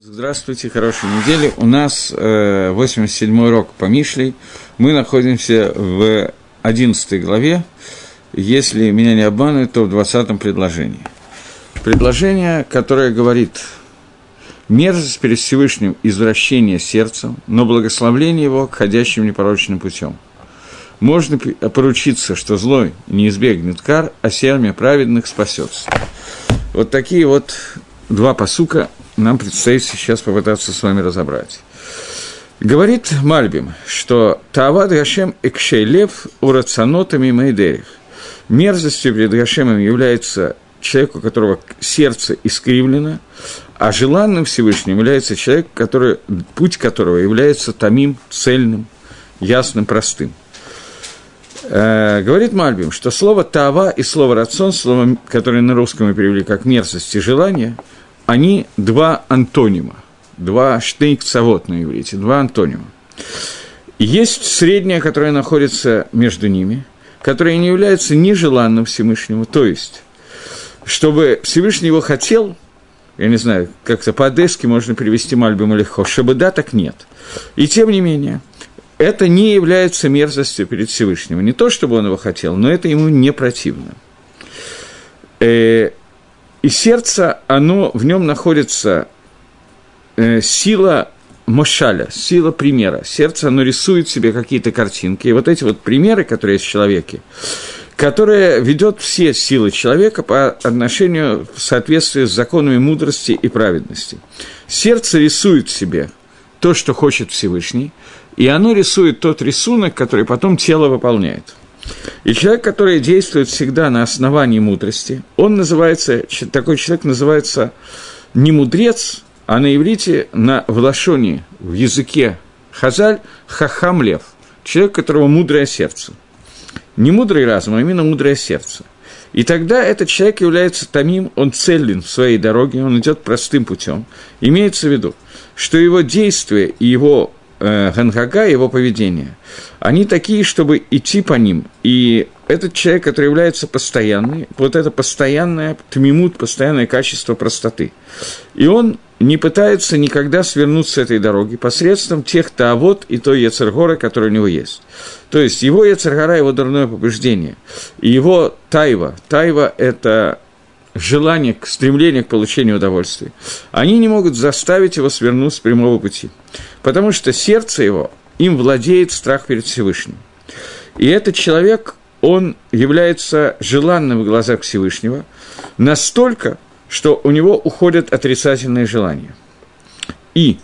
Здравствуйте, хорошей недели. У нас э, 87-й урок по Мишлей. Мы находимся в 11 главе. Если меня не обманывают, то в 20 предложении. Предложение, которое говорит «Мерзость перед Всевышним – извращение сердцем, но благословление его ходящим непорочным путем». Можно поручиться, что злой не избегнет кар, а сермя праведных спасется. Вот такие вот два посука нам предстоит сейчас попытаться с вами разобрать. Говорит Мальбим, что Таавад Гашем Экшейлев урацанотами Майдерих. Мерзостью перед Гашемом является человек, у которого сердце искривлено, а желанным Всевышним является человек, который, путь которого является тамим, цельным, ясным, простым. Э, говорит Мальбим, что слово «тава» и слово «рацион», слово, которое на русском мы перевели как «мерзость» и «желание», они два антонима, два штейкцавод на иврите, два антонима. Есть средняя, которая находится между ними, которая не является нежеланным Всевышнему, то есть, чтобы Всевышний его хотел, я не знаю, как-то по-одесски можно перевести Мальбим легко, чтобы да, так нет. И тем не менее, это не является мерзостью перед Всевышним. Не то, чтобы он его хотел, но это ему не противно. И сердце, оно, в нем находится э, сила Мошаля, сила примера. Сердце, оно рисует себе какие-то картинки. И вот эти вот примеры, которые есть в человеке, которые ведет все силы человека по отношению в соответствии с законами мудрости и праведности. Сердце рисует себе то, что хочет Всевышний, и оно рисует тот рисунок, который потом тело выполняет. И человек, который действует всегда на основании мудрости, он называется, такой человек называется не мудрец, а на иврите, на влашоне, в языке хазаль, хахамлев, человек, у которого мудрое сердце. Не мудрый разум, а именно мудрое сердце. И тогда этот человек является тамим, он целен в своей дороге, он идет простым путем. Имеется в виду, что его действия и его э, Ганхага, его поведение, они такие, чтобы идти по ним. И этот человек, который является постоянный, вот это постоянное тмимут, постоянное качество простоты. И он не пытается никогда свернуть с этой дороги посредством тех таавот и той яцергора, который у него есть. То есть его яцергора, его дурное побуждение, и его тайва. Тайва – это желание, стремление к получению удовольствия, они не могут заставить его свернуть с прямого пути. Потому что сердце его, им владеет страх перед Всевышним. И этот человек, он является желанным в глазах Всевышнего настолько, что у него уходят отрицательные желания. И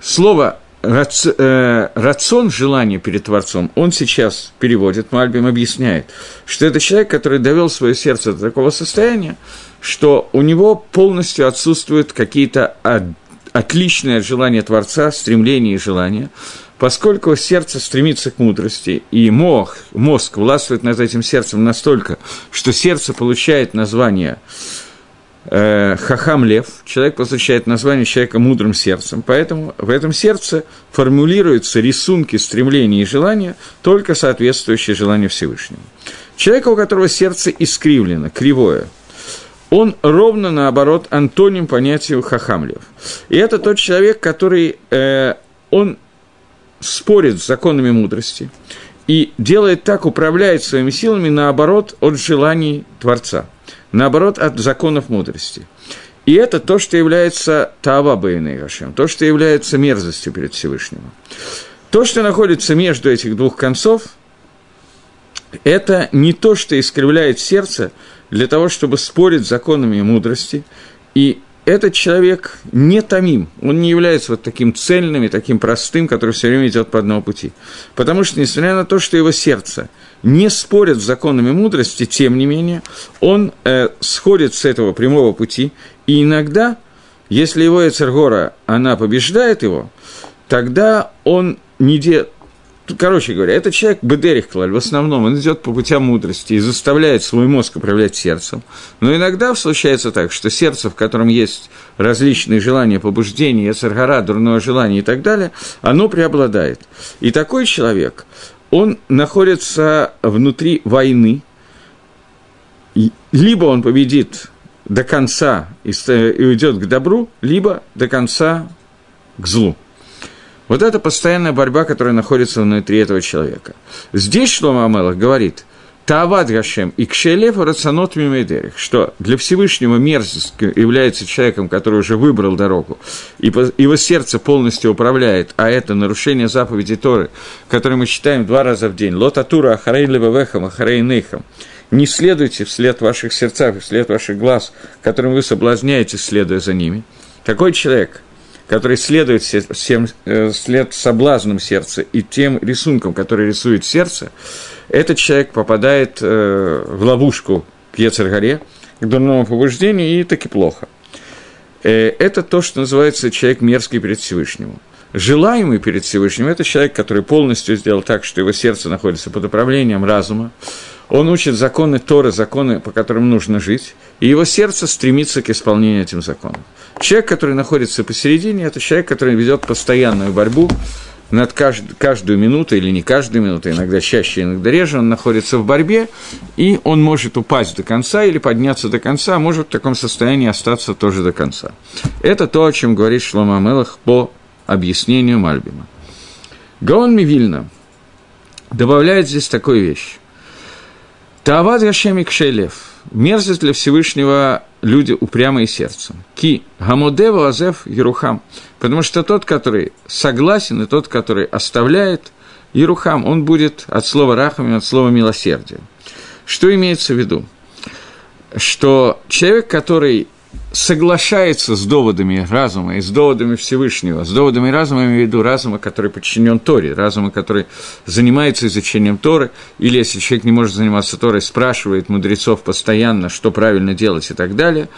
слово Э, рацион желания перед Творцом, он сейчас переводит, Мальбим объясняет, что это человек, который довел свое сердце до такого состояния, что у него полностью отсутствуют какие-то отличные от желания Творца, стремления и желания, поскольку сердце стремится к мудрости, и мозг, мозг властвует над этим сердцем настолько, что сердце получает название э, Хахам Лев, человек посвящает название человека мудрым сердцем, поэтому в этом сердце формулируются рисунки, стремления и желания, только соответствующие желанию Всевышнего. Человека, у которого сердце искривлено, кривое, он ровно наоборот антоним понятию хахамлев. И это тот человек, который, э, он спорит с законами мудрости и делает так, управляет своими силами наоборот от желаний Творца – наоборот, от законов мудрости. И это то, что является Таава Бейный Гашем, то, что является мерзостью перед Всевышним. То, что находится между этих двух концов, это не то, что искривляет сердце для того, чтобы спорить с законами мудрости, и этот человек не томим, он не является вот таким цельным и таким простым, который все время идет по одному пути. Потому что, несмотря на то, что его сердце не спорит с законами мудрости, тем не менее, он э, сходит с этого прямого пути, и иногда, если его Эцергора, она побеждает его, тогда он не делает Короче говоря, этот человек Бедерих Клаль, в основном он идет по путям мудрости и заставляет свой мозг управлять сердцем. Но иногда случается так, что сердце, в котором есть различные желания, побуждения, яцергара, дурное желание и так далее, оно преобладает. И такой человек, он находится внутри войны, либо он победит до конца и уйдет к добру, либо до конца к злу. Вот это постоянная борьба, которая находится внутри этого человека. Здесь Шлома Амелах говорит, Таават Гашем и Кшелев Рационот Мимейдерих, что для Всевышнего мерзость является человеком, который уже выбрал дорогу, и его сердце полностью управляет, а это нарушение заповеди Торы, которые мы читаем два раза в день. Лотатура Ахарейн Левавехам, Ахарейн Нейхам. Не следуйте вслед ваших сердцах, вслед ваших глаз, которым вы соблазняете, следуя за ними. Такой человек – который следует всем, э, след соблазнам сердца и тем рисункам, которые рисует сердце, этот человек попадает э, в ловушку к Ецаргаре, к дурному побуждению, и таки плохо. Э, это то, что называется человек мерзкий перед Всевышним. Желаемый перед Всевышним – это человек, который полностью сделал так, что его сердце находится под управлением разума, он учит законы Торы, законы, по которым нужно жить, и его сердце стремится к исполнению этим законам. Человек, который находится посередине, это человек, который ведет постоянную борьбу над кажд, каждую минуту, или не каждую минуту, иногда чаще, иногда реже, он находится в борьбе, и он может упасть до конца или подняться до конца, а может в таком состоянии остаться тоже до конца. Это то, о чем говорит Шлома Амелах по объяснению Мальбима. Гаон Мивильна добавляет здесь такую вещь. Таавад Гашем Кшелев. Мерзость для Всевышнего люди упрямые сердцем. Ки Гамодева Азев Ерухам. Потому что тот, который согласен, и тот, который оставляет Ерухам, он будет от слова рахами, от слова милосердия. Что имеется в виду? Что человек, который соглашается с доводами разума и с доводами Всевышнего, с доводами разума, я имею в виду разума, который подчинен Торе, разума, который занимается изучением Торы, или если человек не может заниматься Торой, спрашивает мудрецов постоянно, что правильно делать и так далее,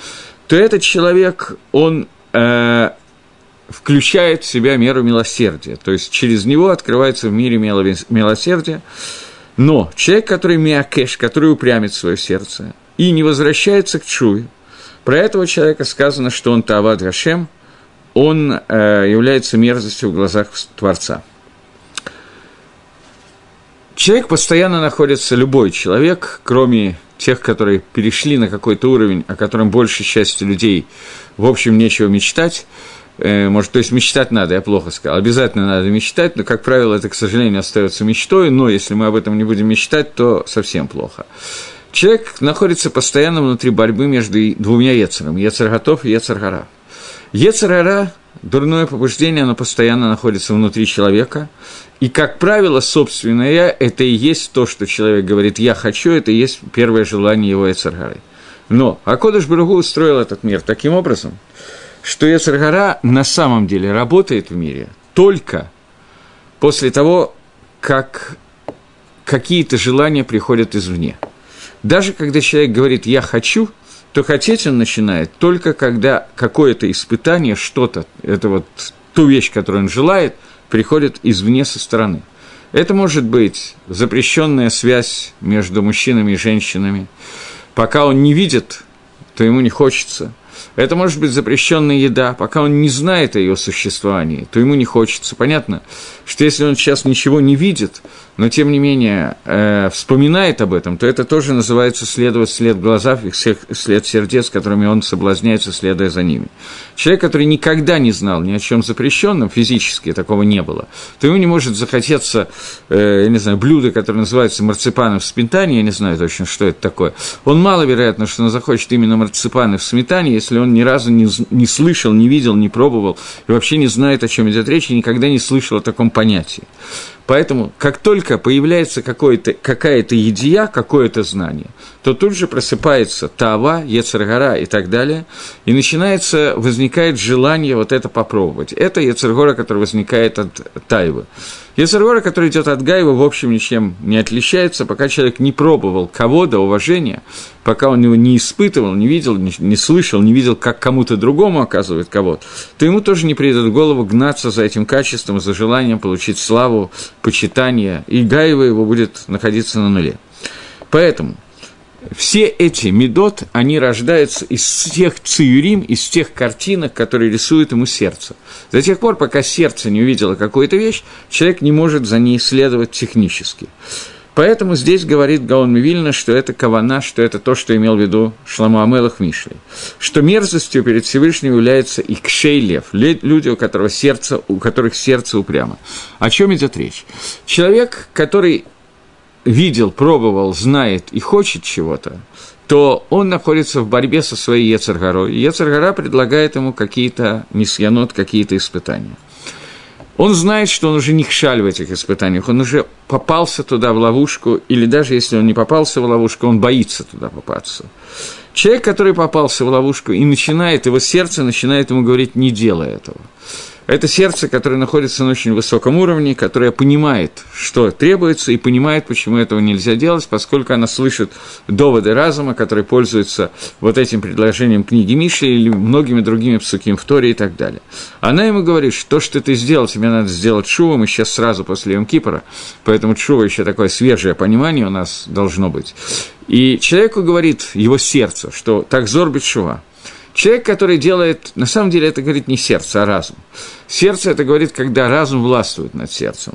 то этот человек, он э, включает в себя меру милосердия, то есть через него открывается в мире милосердие, но человек, который миакеш, который упрямит свое сердце и не возвращается к чуе, про этого человека сказано, что он Тавад Гашем, он э, является мерзостью в глазах Творца. Человек постоянно находится, любой человек, кроме тех, которые перешли на какой-то уровень, о котором большей части людей, в общем, нечего мечтать, э, может, то есть мечтать надо, я плохо сказал, обязательно надо мечтать, но, как правило, это, к сожалению, остается мечтой, но если мы об этом не будем мечтать, то совсем плохо. Человек находится постоянно внутри борьбы между двумя Ецерами – Ецерготов и Ецергара. Ецергара, дурное побуждение, оно постоянно находится внутри человека, и, как правило, собственное «я» – это и есть то, что человек говорит «я хочу», это и есть первое желание его Ецергары. Но Акодыш Баругу устроил этот мир таким образом, что Ецергара на самом деле работает в мире только после того, как какие-то желания приходят извне – даже когда человек говорит «я хочу», то хотеть он начинает только когда какое-то испытание, что-то, это вот ту вещь, которую он желает, приходит извне со стороны. Это может быть запрещенная связь между мужчинами и женщинами. Пока он не видит, то ему не хочется. Это может быть запрещенная еда. Пока он не знает о ее существовании, то ему не хочется. Понятно, что если он сейчас ничего не видит, но тем не менее э, вспоминает об этом, то это тоже называется следовать след и след сердец, которыми он соблазняется, следуя за ними. Человек, который никогда не знал ни о чем запрещенном, физически такого не было, то ему не может захотеться, э, я не знаю, блюдо, которое называется марципаном в сметане, я не знаю точно, что это такое. Он маловероятно, что он захочет именно марципаны в сметане, если он ни разу не, не слышал, не видел, не пробовал и вообще не знает, о чем идет речь, и никогда не слышал о таком понятии. Поэтому, как только появляется какая-то идея, какое-то знание, то тут же просыпается Тава, Ецергора и так далее, и начинается, возникает желание вот это попробовать. Это Ецергора, который возникает от Тайвы. Ецергора, который идет от Гаева, в общем, ничем не отличается, пока человек не пробовал кого-то, уважения, пока он его не испытывал, не видел, не, не слышал, не видел, как кому-то другому оказывает кого-то, то ему тоже не придет в голову гнаться за этим качеством, за желанием получить славу, почитание, и Гаева его будет находиться на нуле. Поэтому все эти медот, они рождаются из тех циюрим, из тех картинок, которые рисует ему сердце. До тех пор, пока сердце не увидело какую-то вещь, человек не может за ней следовать технически. Поэтому здесь говорит Гаон Мивильна, что это кавана, что это то, что имел в виду Шламу Амелах Мишлей. Что мерзостью перед Всевышним является и кшейлев, люди, у, которого сердце, у которых сердце упрямо. О чем идет речь? Человек, который видел, пробовал, знает и хочет чего-то, то он находится в борьбе со своей Ецаргорой. Ецаргора предлагает ему какие-то несъянот, какие-то испытания – он знает, что он уже не хшаль в этих испытаниях, он уже попался туда в ловушку, или даже если он не попался в ловушку, он боится туда попасться. Человек, который попался в ловушку и начинает, его сердце начинает ему говорить, не делай этого – это сердце, которое находится на очень высоком уровне, которое понимает, что требуется, и понимает, почему этого нельзя делать, поскольку она слышит доводы разума, которые пользуются вот этим предложением книги Миши или многими другими псуким в Торе и так далее. Она ему говорит, что то, что ты сделал, тебе надо сделать шува, мы сейчас сразу после Йом Кипра, поэтому шува еще такое свежее понимание у нас должно быть. И человеку говорит его сердце, что так зорбит шува – Человек, который делает, на самом деле это говорит не сердце, а разум. Сердце это говорит, когда разум властвует над сердцем.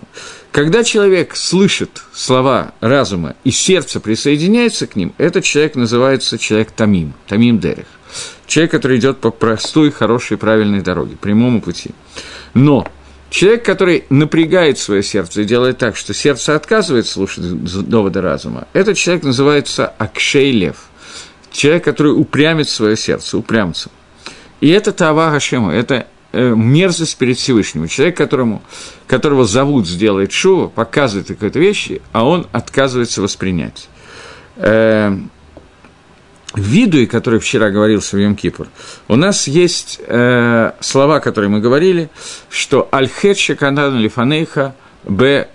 Когда человек слышит слова разума и сердце присоединяется к ним, этот человек называется человек Тамим, Тамим Дерех. Человек, который идет по простой, хорошей, правильной дороге, прямому пути. Но человек, который напрягает свое сердце и делает так, что сердце отказывает слушать доводы разума, этот человек называется Акшей Лев – человек, который упрямит свое сердце, упрямцем. И это Тава Гашему, это э, мерзость перед Всевышним. Человек, которому, которого зовут сделать шоу, показывает какие-то вещи, а он отказывается воспринять. Э, в виду, который вчера говорился в Йом-Кипур, у нас есть э, слова, которые мы говорили, что «Аль-хет лифанейха б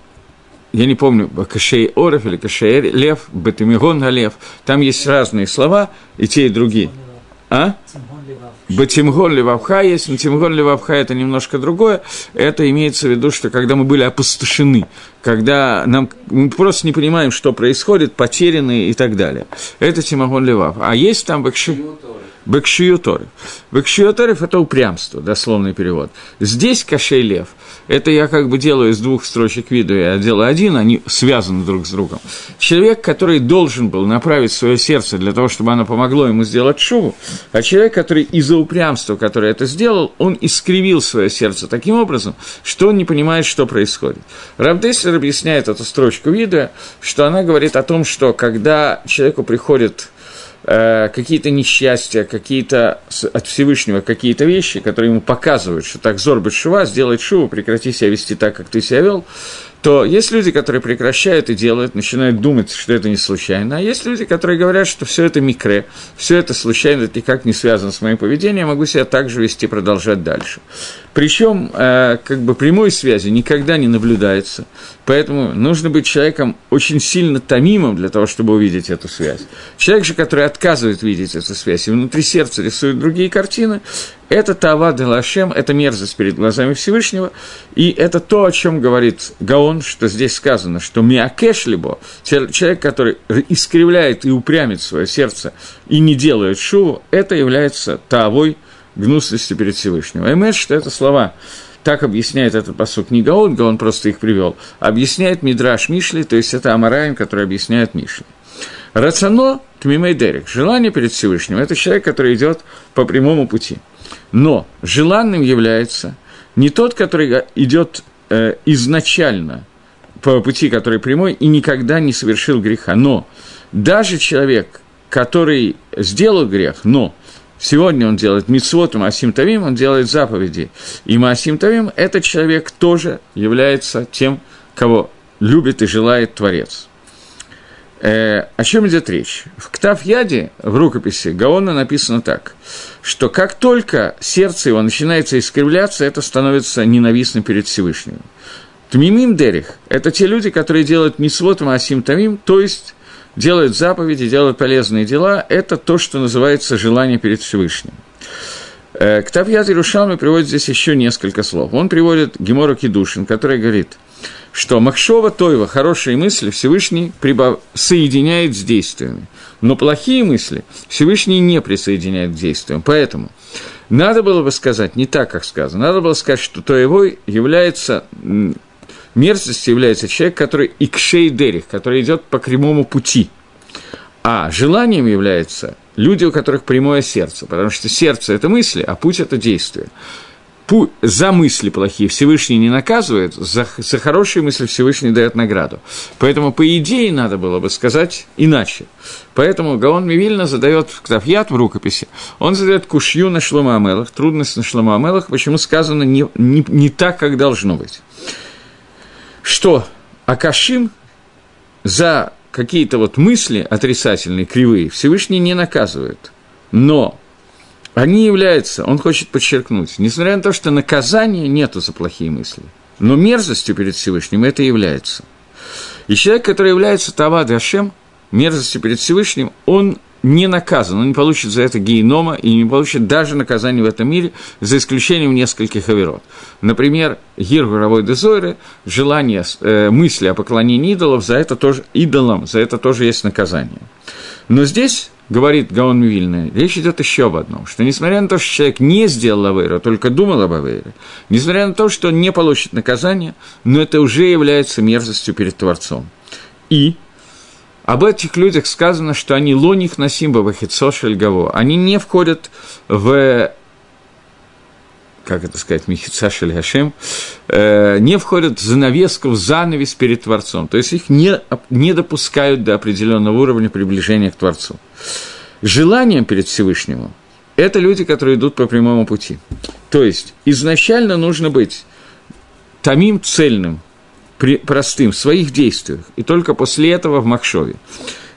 я не помню, Кашей Орев или Кашей Лев, Бетимигон Лев, там есть разные слова, и те, и другие. А? Батимгон Левавха есть, но Тимгон Левавха это немножко другое. Это имеется в виду, что когда мы были опустошены, когда нам, мы просто не понимаем, что происходит, потеряны и так далее. Это Тимгон Левав. А есть там Бакши... Бекшиюторев. Бекшиюторев – это упрямство, дословный перевод. Здесь кашей лев – это я как бы делаю из двух строчек видео, я делаю один, они связаны друг с другом. Человек, который должен был направить свое сердце для того, чтобы оно помогло ему сделать шуву, а человек, который из-за упрямства, который это сделал, он искривил свое сердце таким образом, что он не понимает, что происходит. Равдеслер объясняет эту строчку видео, что она говорит о том, что когда человеку приходит Э, какие-то несчастья, какие-то от Всевышнего какие-то вещи, которые ему показывают, что так зорбит шува, сделай шуву, прекрати себя вести так, как ты себя вел, то есть люди, которые прекращают и делают, начинают думать, что это не случайно, а есть люди, которые говорят, что все это микре, все это случайно, это никак не связано с моим поведением, я могу себя также вести, продолжать дальше. Причем, э, как бы прямой связи никогда не наблюдается, поэтому нужно быть человеком очень сильно томимым для того, чтобы увидеть эту связь. Человек же, который отказывает видеть эту связь и внутри сердца рисует другие картины, это Тава Делашем, это мерзость перед глазами Всевышнего, и это то, о чем говорит Гаон, что здесь сказано, что Миакеш либо человек, который искривляет и упрямит свое сердце и не делает шуву, это является Тавой гнусности перед Всевышним. Эмет, что это слова, так объясняет этот посуд не Гаон, Гаон просто их привел, объясняет Мидраш Мишли, то есть это Амараем, который объясняет Мишли. Рацано Тмимей Дерек, желание перед Всевышним, это человек, который идет по прямому пути – но желанным является не тот, который идет э, изначально по пути, который прямой, и никогда не совершил греха. Но даже человек, который сделал грех, но сегодня он делает митцвот, Маасим Тавим, он делает заповеди. И Маасим Тавим – этот человек тоже является тем, кого любит и желает Творец. Э, о чем идет речь? В Ктав-Яде, в рукописи Гаона написано так, что как только сердце его начинается искривляться, это становится ненавистным перед Всевышним. Тмимим Дерих – это те люди, которые делают мисвот Маасим Тамим, то есть делают заповеди, делают полезные дела, это то, что называется желание перед Всевышним. Э, Ктав Яд Иерушалми приводит здесь еще несколько слов. Он приводит Гемору Кедушин, который говорит – что Махшова Тойва, хорошие мысли Всевышний прибав... соединяет с действиями, но плохие мысли Всевышний не присоединяет к действиям. Поэтому надо было бы сказать не так, как сказано, надо было сказать, что Тоевой является Мерзостью является человек, который икшей дерих, который идет по прямому пути. А желанием является люди, у которых прямое сердце, потому что сердце – это мысли, а путь – это действие за мысли плохие Всевышний не наказывает, за, за хорошие мысли Всевышний дает награду. Поэтому, по идее, надо было бы сказать иначе. Поэтому Гаон Мивильна задает в Ктафьят в рукописи, он задает кушью на Шлома Амелах, трудность на Шлома Амелах, почему сказано не, не, не так, как должно быть. Что Акашим за какие-то вот мысли отрицательные, кривые, Всевышний не наказывает. Но они являются, он хочет подчеркнуть, несмотря на то, что наказания нету за плохие мысли, но мерзостью перед Всевышним это является. И человек, который является Тавад Ашем, мерзостью перед Всевышним, он не наказан, он не получит за это генома и не получит даже наказание в этом мире, за исключением нескольких оверот. Например, Гир Гуровой Дезойры, желание, э, мысли о поклонении идолов, за это тоже, идолам, за это тоже есть наказание. Но здесь говорит Гаон Вильна, речь идет еще об одном, что несмотря на то, что человек не сделал Авейру, только думал об Авейре, несмотря на то, что он не получит наказание, но это уже является мерзостью перед Творцом. И об этих людях сказано, что они лоних на симба вахицошель гаво. Они не входят в как это сказать, Михица Гашем, э, не входят в занавеску, в занавес перед Творцом. То есть их не, не допускают до определенного уровня приближения к Творцу. Желанием перед Всевышним – это люди, которые идут по прямому пути. То есть изначально нужно быть тамим цельным, простым в своих действиях, и только после этого в Махшове.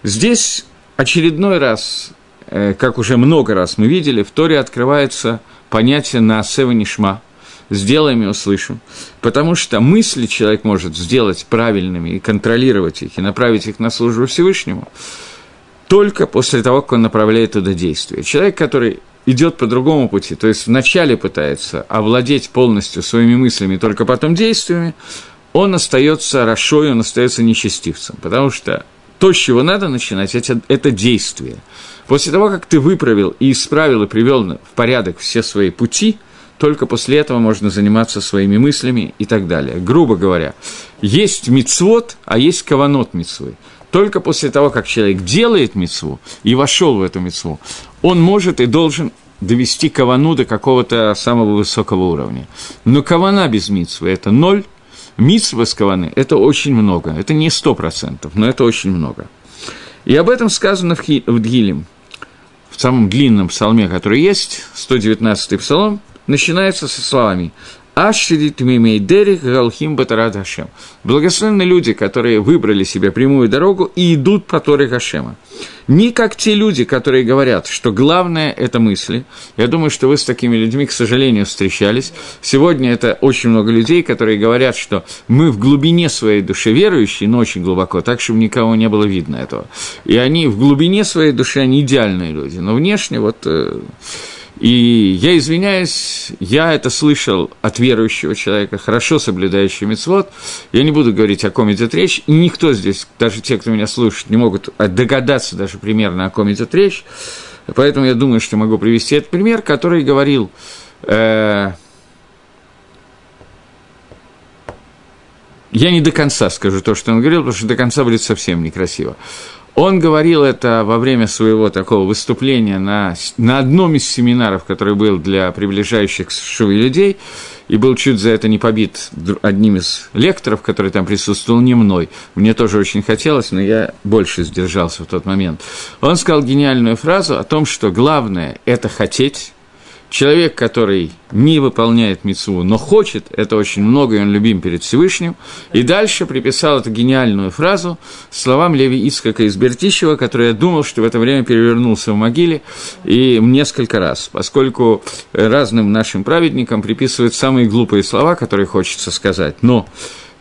Здесь очередной раз, э, как уже много раз мы видели, в Торе открывается – понятие на Нишма, сделаем и услышим, потому что мысли человек может сделать правильными и контролировать их, и направить их на службу Всевышнему, только после того, как он направляет туда действие. Человек, который идет по другому пути, то есть вначале пытается овладеть полностью своими мыслями, только потом действиями, он остается рошой, он остается нечестивцем, потому что то, с чего надо начинать, это, это действие – После того, как ты выправил и исправил и привел в порядок все свои пути, только после этого можно заниматься своими мыслями и так далее. Грубо говоря, есть мицвод, а есть каванот мицвы. Только после того, как человек делает мицву и вошел в эту мицву, он может и должен довести кавану до какого-то самого высокого уровня. Но кавана без мицвы – это ноль, мицва с каваны – это очень много. Это не сто процентов, но это очень много. И об этом сказано в, Хи, в Дгилем в самом длинном псалме, который есть, 119-й псалом, начинается со словами «Ашрит мимей дерих галхим батарат Хашем». Благословенны люди, которые выбрали себе прямую дорогу и идут по Торе Хашема. Не как те люди, которые говорят, что главное – это мысли. Я думаю, что вы с такими людьми, к сожалению, встречались. Сегодня это очень много людей, которые говорят, что мы в глубине своей души верующие, но очень глубоко, так, чтобы никого не было видно этого. И они в глубине своей души, они идеальные люди. Но внешне вот э, и я извиняюсь, я это слышал от верующего человека, хорошо соблюдающего мецвод. Я не буду говорить, о ком идет речь. Никто здесь, даже те, кто меня слушает, не могут догадаться даже примерно, о ком идет речь. Поэтому я думаю, что могу привести этот пример, который говорил... Э, я не до конца скажу то, что он говорил, потому что до конца будет совсем некрасиво. Он говорил это во время своего такого выступления на, на одном из семинаров, который был для приближающих к Шуве людей, и был чуть за это не побит одним из лекторов, который там присутствовал, не мной. Мне тоже очень хотелось, но я больше сдержался в тот момент. Он сказал гениальную фразу о том, что главное – это хотеть, Человек, который не выполняет мецву, но хочет, это очень много, и он любим перед Всевышним. И дальше приписал эту гениальную фразу словам Леви Ицкака из Бертищева, который я думал, что в это время перевернулся в могиле, и несколько раз, поскольку разным нашим праведникам приписывают самые глупые слова, которые хочется сказать. Но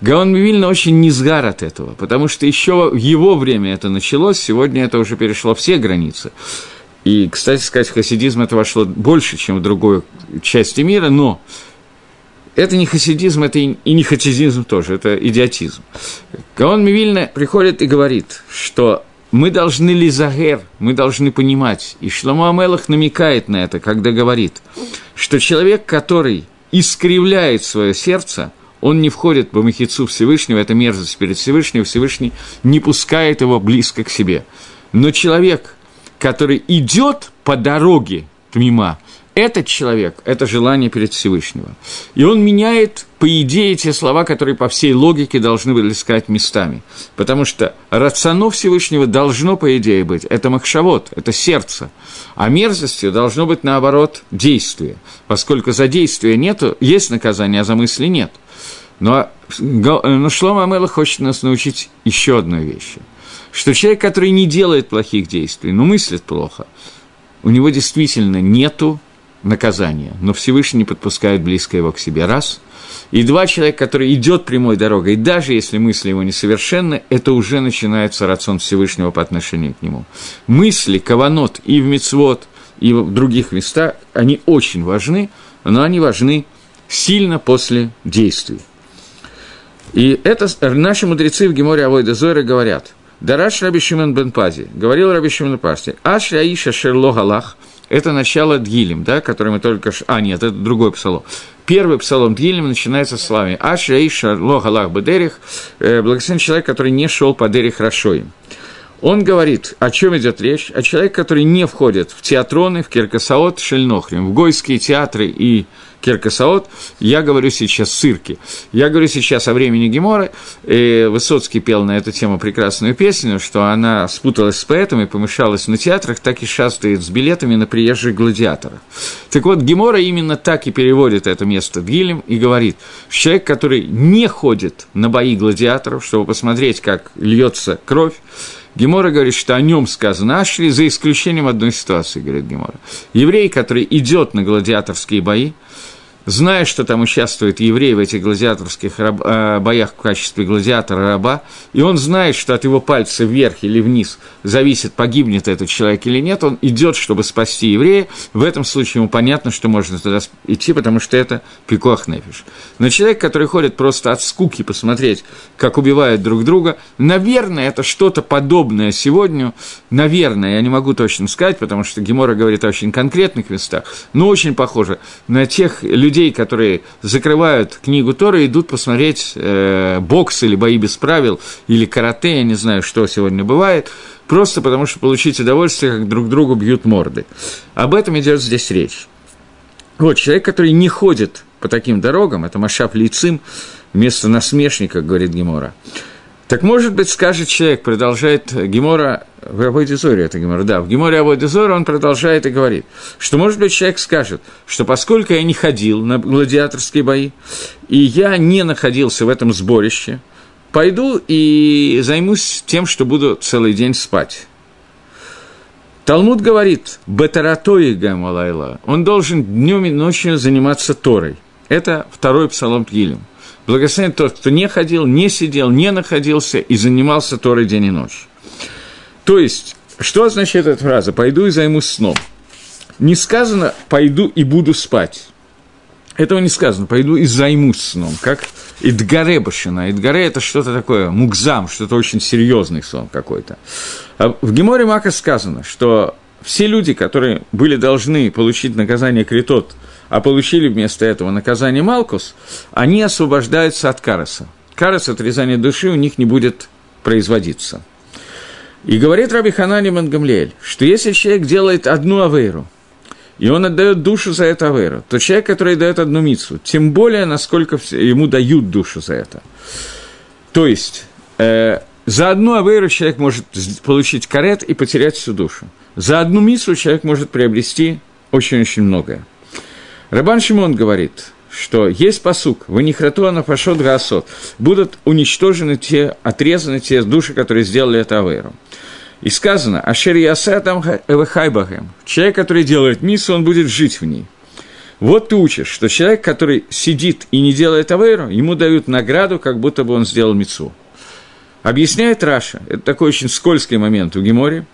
Гаон Вильна очень не сгар от этого, потому что еще в его время это началось, сегодня это уже перешло все границы. И, кстати сказать, в хасидизм это вошло больше, чем в другую часть мира, но это не хасидизм, это и не хасидизм тоже, это идиотизм. Гаон Мивильна приходит и говорит, что мы должны лизагер, мы должны понимать, и Шломо Амелах намекает на это, когда говорит, что человек, который искривляет свое сердце, он не входит в махицу Всевышнего, это мерзость перед Всевышним, Всевышний не пускает его близко к себе. Но человек, который идет по дороге мимо, этот человек – это желание перед Всевышнего. И он меняет, по идее, те слова, которые по всей логике должны были искать местами. Потому что рационо Всевышнего должно, по идее, быть – это махшавод, это сердце. А мерзостью должно быть, наоборот, действие. Поскольку за действие нету, есть наказание, а за мысли нет. Но, но Шлома Амела хочет нас научить еще одной вещи. Что человек, который не делает плохих действий, но мыслит плохо, у него действительно нету наказание, но Всевышний не подпускает близко его к себе, раз. И два человека, который идет прямой дорогой, даже если мысли его несовершенны, это уже начинается рацион Всевышнего по отношению к нему. Мысли, каванот и в Мицвод, и в других местах, они очень важны, но они важны сильно после действий. И это наши мудрецы в Геморе Авойда Зойра говорят, Дараш Раби Шимон бен Пази, говорил Раби Шимон Пази, Аш Раиша Шерло Галах – это начало Дгилем, да, который мы только. А, нет, это другой псалом. Первый псалом Дгилем начинается с словами «Аш Раиша Ло Галах Бедерих» э, благословен человек, который не шел по Дерих Рашоим. Он говорит, о чем идет речь? О человеке, который не входит в театроны, в Киркасаот, Шельнохрим, в гойские театры и Киркасаот, я говорю сейчас цирки. Я говорю сейчас о времени Гемора. И Высоцкий пел на эту тему прекрасную песню, что она спуталась с поэтами, помешалась на театрах, так и шастает с билетами на приезжих гладиаторах. Так вот, Гемора именно так и переводит это место Гилем и говорит, человек, который не ходит на бои гладиаторов, чтобы посмотреть, как льется кровь, Гемора говорит, что о нем сказано Ашли, за исключением одной ситуации, говорит Гемора. Еврей, который идет на гладиаторские бои, зная, что там участвует еврей в этих гладиаторских раб, э, боях в качестве гладиатора-раба, и он знает, что от его пальца вверх или вниз зависит, погибнет этот человек или нет, он идет, чтобы спасти еврея, в этом случае ему понятно, что можно туда идти, потому что это пикох нефиш. Но человек, который ходит просто от скуки посмотреть, как убивают друг друга, наверное, это что-то подобное сегодня, наверное, я не могу точно сказать, потому что Гемора говорит о очень конкретных местах, но очень похоже на тех людей, людей, которые закрывают книгу Тора, идут посмотреть э, бокс или бои без правил, или карате, я не знаю, что сегодня бывает, просто потому что получить удовольствие, как друг другу бьют морды. Об этом идет здесь речь. Вот, человек, который не ходит по таким дорогам, это Машап Лицим, вместо насмешника, говорит Гемора. Так может быть, скажет человек, продолжает Гемора, в Абойдизоре это Гемора, да, в Геморе Абойдизоре он продолжает и говорит, что, может быть, человек скажет, что поскольку я не ходил на гладиаторские бои, и я не находился в этом сборище, пойду и займусь тем, что буду целый день спать. Талмуд говорит, «Бетаратои гамалайла», он должен днем и ночью заниматься Торой. Это второй псалом Тгилем. Благословен тот, кто не ходил, не сидел, не находился и занимался Торой день и ночь. То есть, что означает эта фраза «пойду и займусь сном»? Не сказано «пойду и буду спать». Этого не сказано «пойду и займусь сном», как Идгаре Башина. Идгаре – это что-то такое, мукзам, что-то очень серьезный сон какой-то. А в Геморе Мака сказано, что все люди, которые были должны получить наказание критот – а получили вместо этого наказание Малкус, они освобождаются от караса. Карас, отрезание души, у них не будет производиться. И говорит Раби Ханани Мангамлиэль, что если человек делает одну авейру, и он отдает душу за эту авейру, то человек, который дает одну мицу, тем более, насколько ему дают душу за это. То есть, э, за одну авейру человек может получить карет и потерять всю душу. За одну мицу человек может приобрести очень-очень многое. Рабан Шимон говорит, что есть посук, в нихрату анафашот гаасот, будут уничтожены те, отрезаны те души, которые сделали это Авейру. И сказано, Ашер Ясатам Эвахайбахем, человек, который делает миссу, он будет жить в ней. Вот ты учишь, что человек, который сидит и не делает Авейру, ему дают награду, как будто бы он сделал мицу. Объясняет Раши, это такой очень скользкий момент у Гемаре,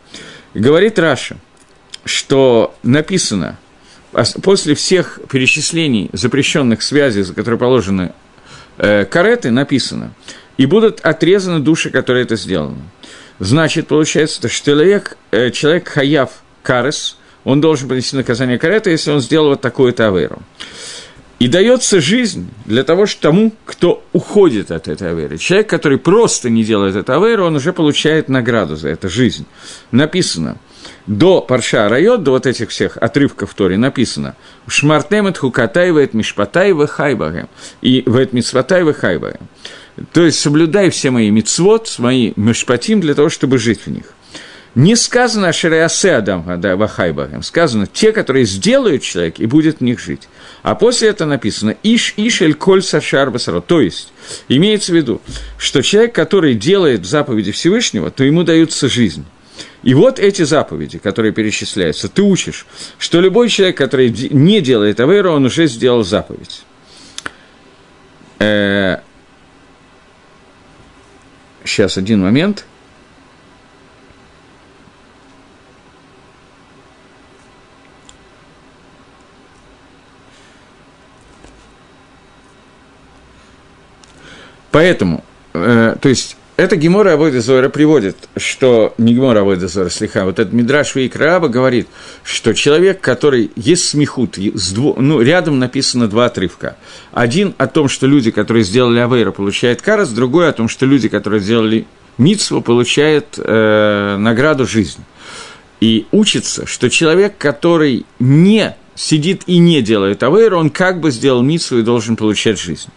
говорит Раши, что написано – после всех перечислений запрещенных связей, за которые положены э, кареты, написано, и будут отрезаны души, которые это сделали. Значит, получается, что человек, э, человек חייב כרת, он должен понести наказание карета, если он сделал вот такую-то авейру. И дается жизнь для того, что тому, кто уходит от этой аверы. Человек, который просто не делает эту аверу, он уже получает награду за это, жизнь. Написано, до Парша Райот, до вот этих всех отрывков в Торе написано «Шмартемет хукатай вет мишпатай хайбагэм» и «Вет митсватай хайбагэм». То есть соблюдай все мои мицвод, мои мишпатим для того, чтобы жить в них. Не сказано Ширеасе Адам Вахайбахем, сказано те, которые сделают человек и будет в них жить. А после этого написано Иш Ишель Коль Сашар Басаро. То есть, имеется в виду, что человек, который делает заповеди Всевышнего, то ему даются жизнь. И вот эти заповеди, которые перечисляются, ты учишь, что любой человек, который не делает Аверу, он уже сделал заповедь. Сейчас э, один момент – Поэтому, э, то есть, это Гемора Авойда Зора приводит, что не Гемора Авойда Зора, слегка, вот этот Мидраш Вейкраба говорит, что человек, который есть смехут, ну, рядом написано два отрывка. Один о том, что люди, которые сделали Авейра, получают карас, другой о том, что люди, которые сделали Мицву, получают э, награду жизни. И учится, что человек, который не сидит и не делает Авейра, он как бы сделал Мицву и должен получать жизнь.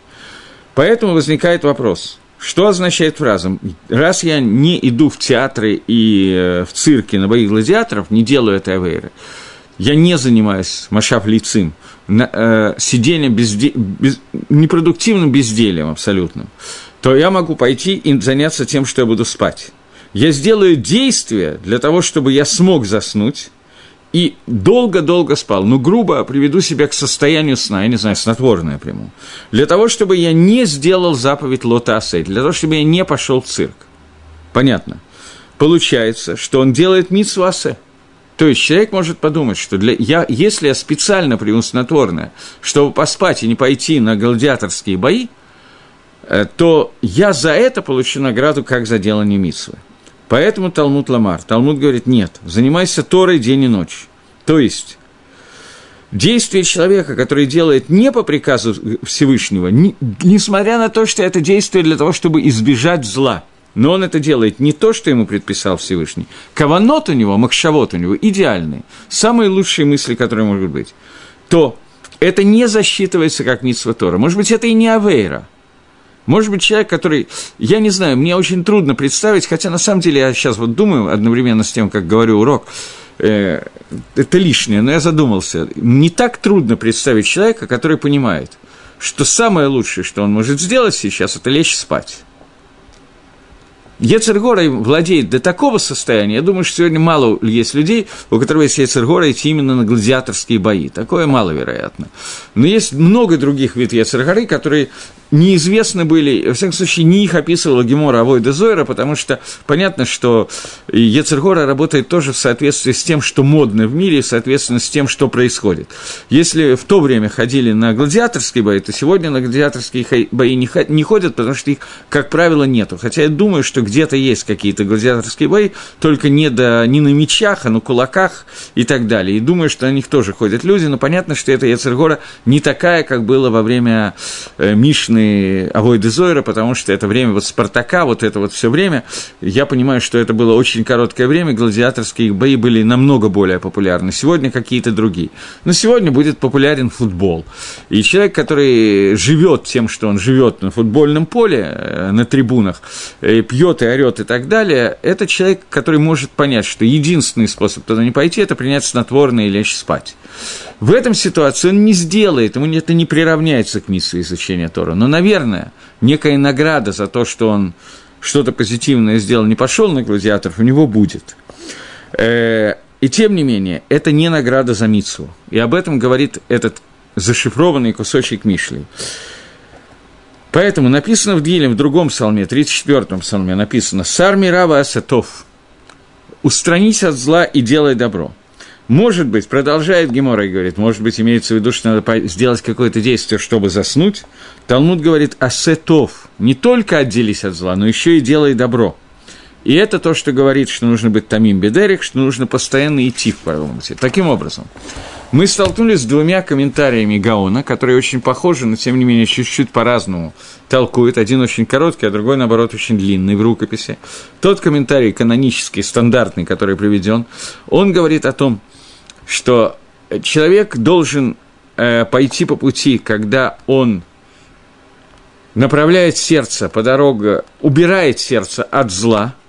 Поэтому возникает вопрос, что означает фраза «раз я не иду в театры и э, в цирки на бои гладиаторов, не делаю этой авейры, я не занимаюсь машав лицим, э, сидением, безде... без... непродуктивным бездельем абсолютным, то я могу пойти и заняться тем, что я буду спать. Я сделаю действия для того, чтобы я смог заснуть, и долго-долго спал. Ну, грубо приведу себя к состоянию сна, я не знаю, снотворное приму. Для того, чтобы я не сделал заповедь Лота Асей, для того, чтобы я не пошел в цирк. Понятно. Получается, что он делает митсу Асе. То есть человек может подумать, что для, я, если я специально приму снотворное, чтобы поспать и не пойти на гладиаторские бои, э, то я за это получу награду, как за делание митсвы. Поэтому Талмуд Ламар. Талмуд говорит, нет, занимайся Торой день и ночь. То есть, действие человека, который делает не по приказу Всевышнего, не, несмотря на то, что это действие для того, чтобы избежать зла, но он это делает не то, что ему предписал Всевышний. Каванот у него, махшавот у него идеальные, самые лучшие мысли, которые могут быть. То это не засчитывается как митсва Тора. Может быть, это и не Авейра – может быть, человек, который, я не знаю, мне очень трудно представить, хотя на самом деле я сейчас вот думаю одновременно с тем, как говорю урок, э, это лишнее, но я задумался. Не так трудно представить человека, который понимает, что самое лучшее, что он может сделать сейчас, это лечь спать. Ецергора владеет до такого состояния, я думаю, что сегодня мало есть людей, у которых есть Ецергора идти именно на гладиаторские бои. Такое маловероятно. Но есть много других видов Ецергоры, которые неизвестны были, во всяком случае, не их описывала Гемора Авойда Зойра, потому что понятно, что Ецергора работает тоже в соответствии с тем, что модно в мире, соответственно, с тем, что происходит. Если в то время ходили на гладиаторские бои, то сегодня на гладиаторские бои не ходят, потому что их, как правило, нету. Хотя я думаю, что где-то есть какие-то гладиаторские бои, только не, до, не на мечах, а на кулаках и так далее. И думаю, что на них тоже ходят люди, но понятно, что эта Ецергора не такая, как было во время э, Мишны стороны Авойды Зойра, потому что это время вот Спартака, вот это вот все время, я понимаю, что это было очень короткое время, гладиаторские бои были намного более популярны. Сегодня какие-то другие. Но сегодня будет популярен футбол. И человек, который живет тем, что он живет на футбольном поле, э, на трибунах, и пьет и орет и так далее, это человек, который может понять, что единственный способ туда не пойти, это принять снотворное и лечь спать. В этом ситуации он не сделает, ему это не приравняется к миссу изучения Тора. Но, наверное, некая награда за то, что он что-то позитивное сделал, не пошел на гладиаторов, у него будет. Э, и тем не менее, это не награда за Мицу. И об этом говорит этот зашифрованный кусочек Мишли. Поэтому написано в Диле, в другом псалме, 34-м псалме, написано «Сар мирава асатов» – «Устранись от зла и делай добро». Может быть, продолжает Гемора и говорит, может быть, имеется в виду, что надо сделать какое-то действие, чтобы заснуть. Талмуд говорит «асетов» – не только отделись от зла, но еще и делай добро. И это то, что говорит, что нужно быть тамим бедерик, что нужно постоянно идти в правом Таким образом, мы столкнулись с двумя комментариями Гаона, которые очень похожи, но тем не менее чуть-чуть по-разному толкуют. Один очень короткий, а другой, наоборот, очень длинный в рукописи. Тот комментарий канонический, стандартный, который приведен, он говорит о том, что человек должен э, пойти по пути, когда он направляет сердце по дороге, убирает сердце от зла –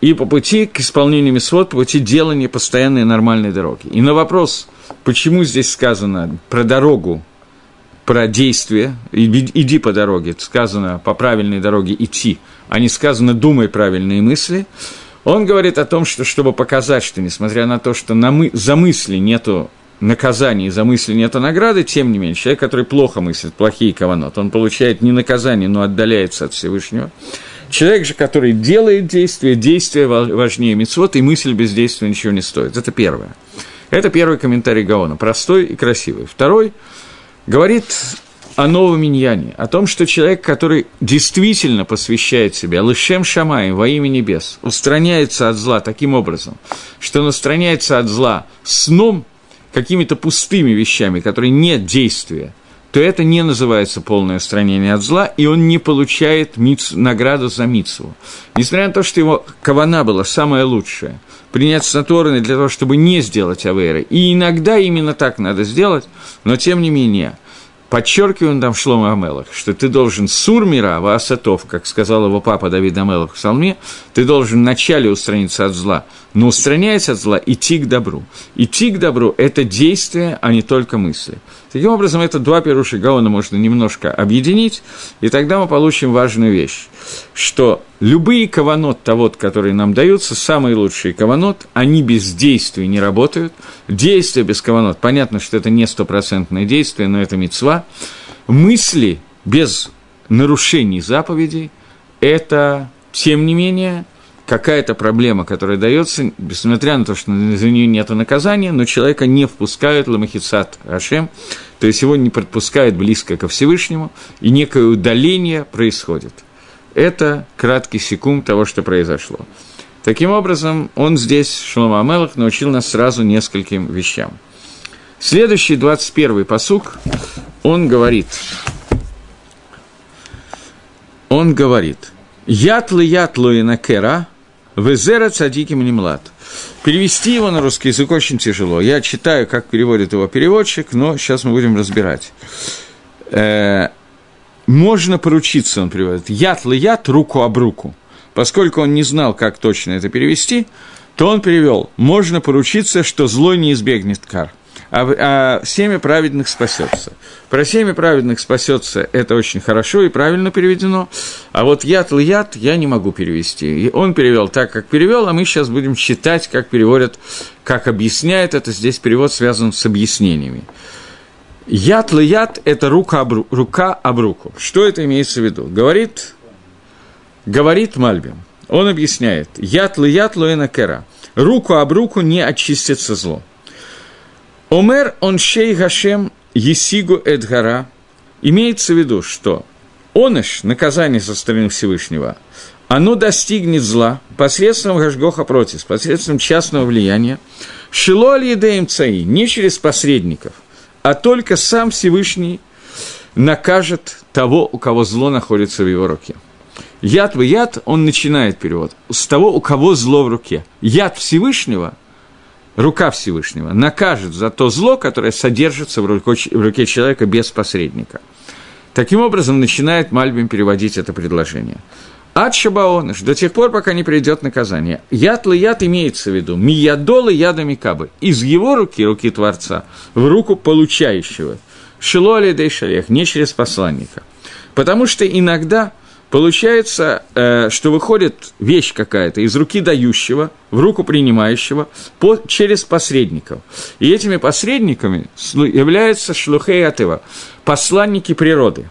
и по пути к исполнению мисвод, по пути делания постоянной нормальной дороги. И на вопрос, почему здесь сказано про дорогу, про действие, иди по дороге, сказано по правильной дороге идти, а не сказано думай правильные мысли, он говорит о том, что чтобы показать, что несмотря на то, что на мы, за мысли нету наказания, за мысли нету награды, тем не менее, человек, который плохо мыслит, плохие каванот, он получает не наказание, но отдаляется от Всевышнего. Человек же, который делает действие, действие важнее мецвод, и мысль без действия ничего не стоит. Это первое. Это первый комментарий Гаона, простой и красивый. Второй говорит о новом иньяне, о том, что человек, который действительно посвящает себя лышем шамаем во имя небес, устраняется от зла таким образом, что он устраняется от зла сном, какими-то пустыми вещами, которые нет действия, то это не называется полное устранение от зла, и он не получает миц, награду за мицву. Несмотря на то, что его кавана была самая лучшая, принять снотворное для того, чтобы не сделать аверы, и иногда именно так надо сделать, но тем не менее – Подчеркиваем там Шлома Амелах, что ты должен сурмира, ваасатов, как сказал его папа Давид Амелах в псалме, ты должен вначале устраниться от зла, но устраняясь от зла, идти к добру. Идти к добру – это действие, а не только мысли. Таким образом, это два перуши Гаона можно немножко объединить, и тогда мы получим важную вещь, что любые каванот того, которые нам даются, самые лучшие каванот, они без действий не работают. Действие без каванот, понятно, что это не стопроцентное действие, но это мецва. Мысли без нарушений заповедей – это, тем не менее, какая-то проблема, которая дается, несмотря на то, что за нее нет наказания, но человека не впускают ламахицат Ашем, то есть его не подпускают близко ко Всевышнему, и некое удаление происходит. Это краткий секунд того, что произошло. Таким образом, он здесь, Шлома Амелах, научил нас сразу нескольким вещам. Следующий, 21-й посук, он говорит, он говорит, «Ятлы и накера, Везера цадиким немлад. Перевести его на русский язык очень тяжело. Я читаю, как переводит его переводчик, но сейчас мы будем разбирать. Э, можно поручиться, он переводит. Яд яд, руку об руку. Поскольку он не знал, как точно это перевести, то он перевел «можно поручиться, что злой не избегнет кар» а, а семя праведных спасется. Про семя праведных спасется это очень хорошо и правильно переведено, а вот яд яд я не могу перевести. И он перевел так, как перевел, а мы сейчас будем читать, как переводят, как объясняет это. Здесь перевод связан с объяснениями. Яд яд – это рука об, рука об руку. Что это имеется в виду? Говорит, говорит Мальбим. Он объясняет. Яд яд луэна кера. Руку об руку не очистится зло. Омер он шей Гашем Есигу Эдгара. Имеется в виду, что оныш, наказание со стороны Всевышнего, оно достигнет зла посредством Гашгоха против, посредством частного влияния, Шило Алиедеем Цаи, не через посредников, а только сам Всевышний накажет того, у кого зло находится в его руке. Яд в яд, он начинает перевод, с того, у кого зло в руке. Яд Всевышнего – рука Всевышнего накажет за то зло, которое содержится в руке, в руке человека без посредника. Таким образом, начинает Мальбим переводить это предложение. Ад Шабаоныш, до тех пор, пока не придет наказание. Яд яд имеется в виду, миядолы ядами кабы, из его руки, руки Творца, в руку получающего. Шилоли дейшалех, не через посланника. Потому что иногда Получается, э, что выходит вещь какая-то из руки дающего в руку принимающего по, через посредников. И этими посредниками являются шлухей атыва, посланники природы.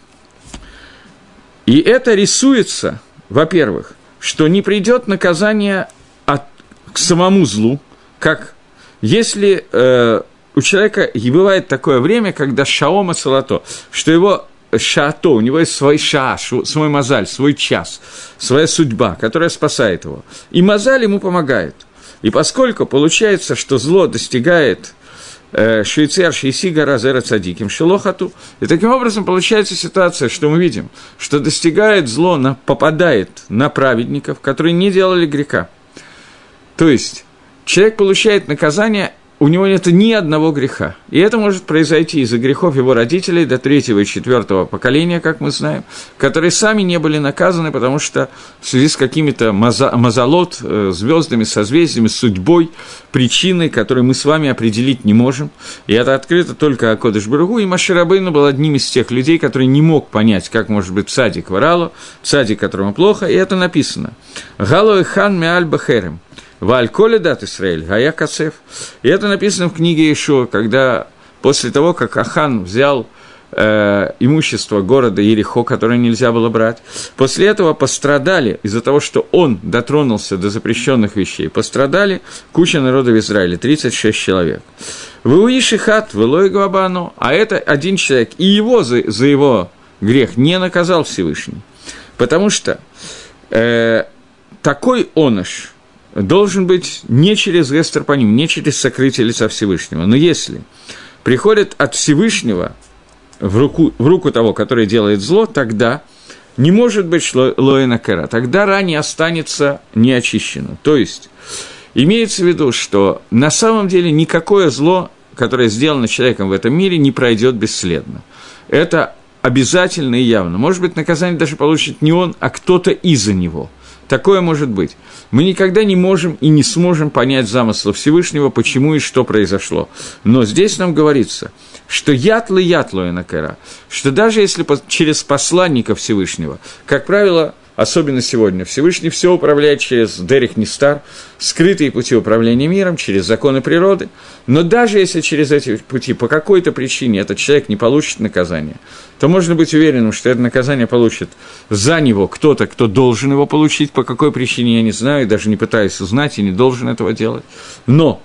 И это рисуется, во-первых, что не придет наказание от, к самому злу, как если э, у человека и бывает такое время, когда шаома салато, что его шато, у него есть свой ша, свой мозаль, свой час, своя судьба, которая спасает его. И мозаль ему помогает. И поскольку получается, что зло достигает э, швейцар шейси гора зера цадиким шелохату. И таким образом получается ситуация, что мы видим, что достигает зло, на, попадает на праведников, которые не делали греха. То есть человек получает наказание у него нет ни одного греха. И это может произойти из-за грехов его родителей до третьего и четвертого поколения, как мы знаем, которые сами не были наказаны, потому что в связи с какими-то мазолот, э, звездами, созвездиями, судьбой, причиной, которые мы с вами определить не можем. И это открыто только Акодыш Баругу, и Маширабейну был одним из тех людей, который не мог понять, как может быть цадик варало, цадик, которому плохо, и это написано. Галой хан меаль бахерем – Валь дат Исраэль, Гая Кацев. И это написано в книге Ишуа, когда после того, как Ахан взял э, имущество города Ерехо, которое нельзя было брать. После этого пострадали, из-за того, что он дотронулся до запрещенных вещей, пострадали куча народа в Израиле, 36 человек. Вы хат, вылой Гвабану, а это один человек, и его за, за его грех не наказал Всевышний. Потому что э, такой онош – должен быть не через гестерпоним, не через сокрытие лица Всевышнего. Но если приходит от Всевышнего в руку, в руку того, который делает зло, тогда не может быть лоэна кера, тогда ранее останется неочищено. То есть, имеется в виду, что на самом деле никакое зло, которое сделано человеком в этом мире, не пройдет бесследно. Это обязательно и явно. Может быть, наказание даже получит не он, а кто-то из-за него – Такое может быть. Мы никогда не можем и не сможем понять замысла Всевышнего, почему и что произошло. Но здесь нам говорится, что ятлы ятлу энакера, что даже если через посланника Всевышнего, как правило, особенно сегодня. Всевышний все управляет через Дерих Нистар, скрытые пути управления миром, через законы природы. Но даже если через эти пути по какой-то причине этот человек не получит наказание, то можно быть уверенным, что это наказание получит за него кто-то, кто должен его получить, по какой причине я не знаю, даже не пытаюсь узнать и не должен этого делать. Но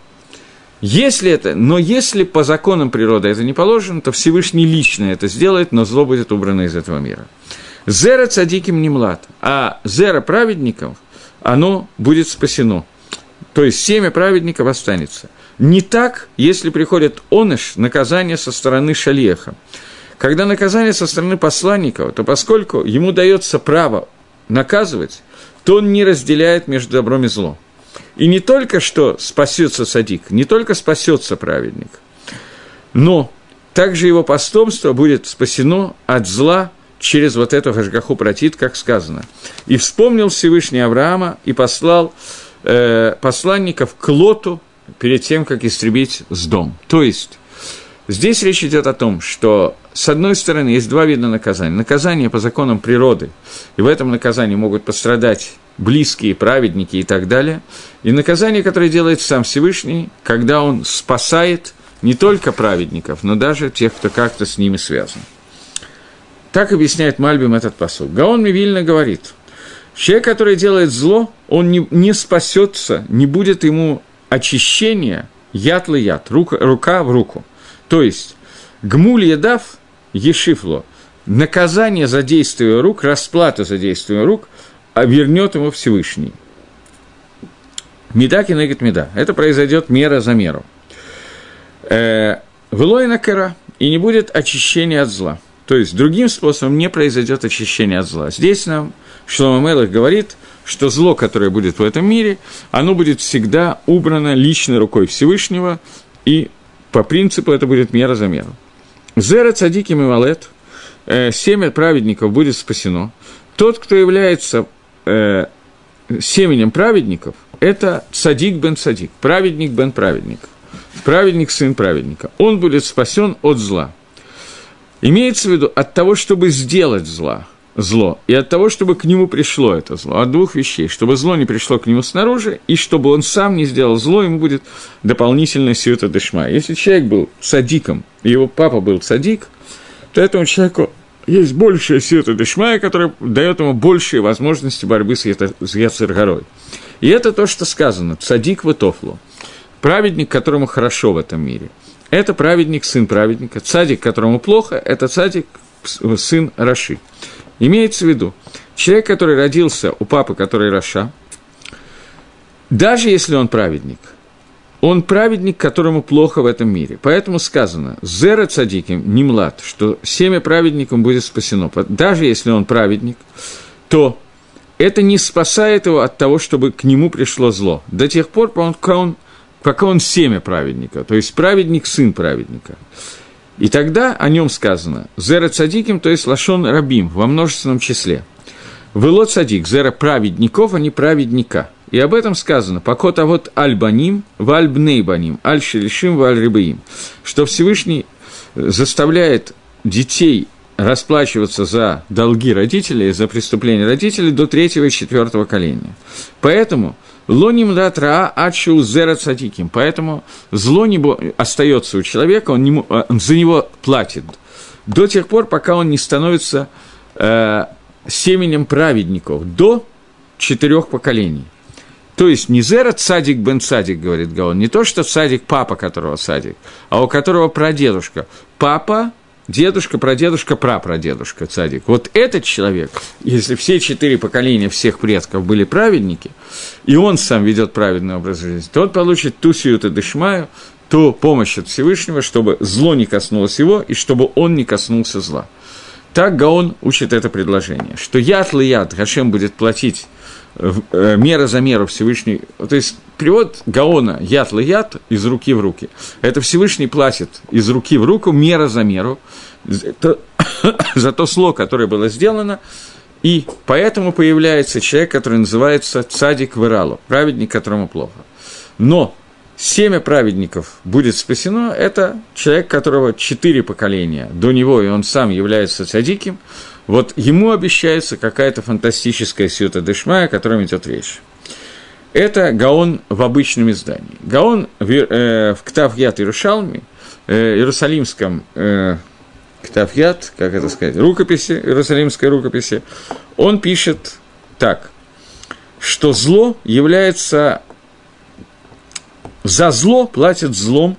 если это, но если по законам природы это не положено, то Всевышний лично это сделает, но зло будет убрано из этого мира. Зера цадиким не млад, а зера праведников, оно будет спасено. То есть семя праведников останется. Не так, если приходит оныш, наказание со стороны шалеха. Когда наказание со стороны посланников, то поскольку ему дается право наказывать, то он не разделяет между добром и злом. И не только что спасется садик, не только спасется праведник, но также его постомство будет спасено от зла через вот эту Хашгаху протит, как сказано. «И вспомнил Всевышний Авраама и послал э, посланников к Лоту перед тем, как истребить с дом». То есть, здесь речь идет о том, что, с одной стороны, есть два вида наказания. Наказание по законам природы, и в этом наказании могут пострадать близкие, праведники и так далее. И наказание, которое делает сам Всевышний, когда он спасает не только праведников, но даже тех, кто как-то с ними связан. Так объясняет Мальбим этот посуд. Гаон Мивильна говорит, человек, который делает зло, он не, не спасется, не будет ему очищения яд ли яд, рука, рука в руку. То есть, гмуль едав, ешифло, наказание за действие рук, расплата за действие рук а вернет ему Всевышний. Меда кинегет меда. Это произойдет мера за меру. Э, Велойна кера, и не будет очищения от зла. То есть, другим способом не произойдет очищение от зла. Здесь нам Шлома Мелах говорит, что зло, которое будет в этом мире, оно будет всегда убрано личной рукой Всевышнего, и по принципу это будет мера за меру. Зера цадиким и валет, э, семя праведников будет спасено. Тот, кто является э, семенем праведников, это цадик бен цадик, праведник бен праведник, праведник сын праведника. Он будет спасен от зла. Имеется в виду от того, чтобы сделать зла, зло, и от того, чтобы к нему пришло это зло, от двух вещей, чтобы зло не пришло к нему снаружи, и чтобы он сам не сделал зло, ему будет дополнительная сюта дешма. Если человек был садиком, и его папа был садик, то этому человеку есть большая сюта дешмая, которая дает ему большие возможности борьбы с Яцергорой. И это то, что сказано, садик в Тофлу, праведник, которому хорошо в этом мире – это праведник, сын праведника. Цадик, которому плохо, это цадик, сын Раши. Имеется в виду, человек, который родился у папы, который Раша, Даже если он праведник, он праведник, которому плохо в этом мире. Поэтому сказано, «Зера цадиким не млад», что семя праведникам будет спасено. Даже если он праведник, то это не спасает его от того, чтобы к нему пришло зло. До тех пор, пока он, пока он семя праведника, то есть праведник – сын праведника. И тогда о нем сказано «Зера цадиким», то есть лашон рабим, во множественном числе. «Выло цадик», «Зера праведников», а не праведника. И об этом сказано «Покот а вот альбаним, вальбнейбаним, аль-шелишим, валь-рыбаим», что Всевышний заставляет детей расплачиваться за долги родителей, за преступления родителей до третьего и четвертого коления. Поэтому лоним дат раа ачу зера цадиким. Поэтому зло не остается у человека, он, не, он за него платит до тех пор, пока он не становится э, семенем праведников, до четырех поколений. То есть не зера цадик бен цадик, говорит Гаон, не то, что цадик папа, которого садик, а у которого прадедушка. Папа дедушка, прадедушка, прапрадедушка, цадик. Вот этот человек, если все четыре поколения всех предков были праведники, и он сам ведет праведный образ жизни, то он получит ту сиюту дышмаю, ту помощь от Всевышнего, чтобы зло не коснулось его, и чтобы он не коснулся зла. Так Гаон учит это предложение, что яд ли яд Гашем будет платить мера за меру Всевышний, то есть перевод Гаона «яд яд» из руки в руки. Это Всевышний платит из руки в руку, мера за меру, за то сло, которое было сделано, и поэтому появляется человек, который называется цадик Выралу, праведник, которому плохо. Но семя праведников будет спасено, это человек, которого четыре поколения до него, и он сам является цадиким, вот ему обещается какая-то фантастическая сюта дышмая, о котором идет речь. Это Гаон в обычном издании. Гаон в, э, в Ктавьят Иерушалме, э, Иерусалимском э, Ктавьят, как это сказать, рукописи, Иерусалимской рукописи, он пишет так, что зло является... За зло платят злом,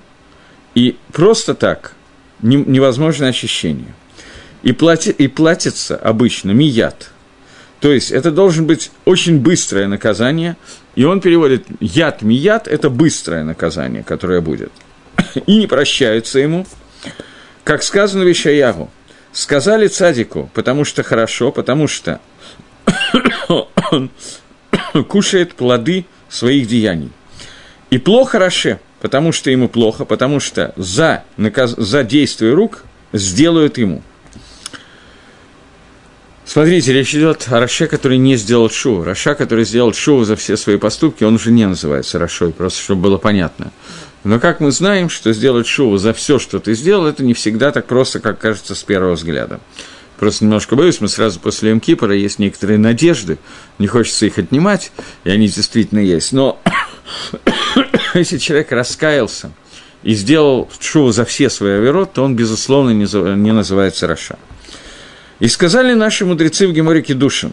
и просто так невозможно очищение. И, плати, и платится обычно мият. То есть это должен быть очень быстрое наказание, и он переводит яд мият – это быстрое наказание, которое будет. И не прощаются ему. Как сказано в Ишаягу, сказали цадику, потому что хорошо, потому что он кушает плоды своих деяний. И плохо Раше, потому что ему плохо, потому что за, наказ... за действие рук сделают ему – Смотрите, речь идет о Раше, который не сделал шоу. Раша, который сделал шоу за все свои поступки, он уже не называется Рашой, просто чтобы было понятно. Но как мы знаем, что сделать шоу за все, что ты сделал, это не всегда так просто, как кажется с первого взгляда. Просто немножко боюсь, мы сразу после М-Кипра есть некоторые надежды, не хочется их отнимать, и они действительно есть. Но если человек раскаялся и сделал шоу за все свои оверот, то он, безусловно, не называется Раша. И сказали наши мудрецы в Геморике душам,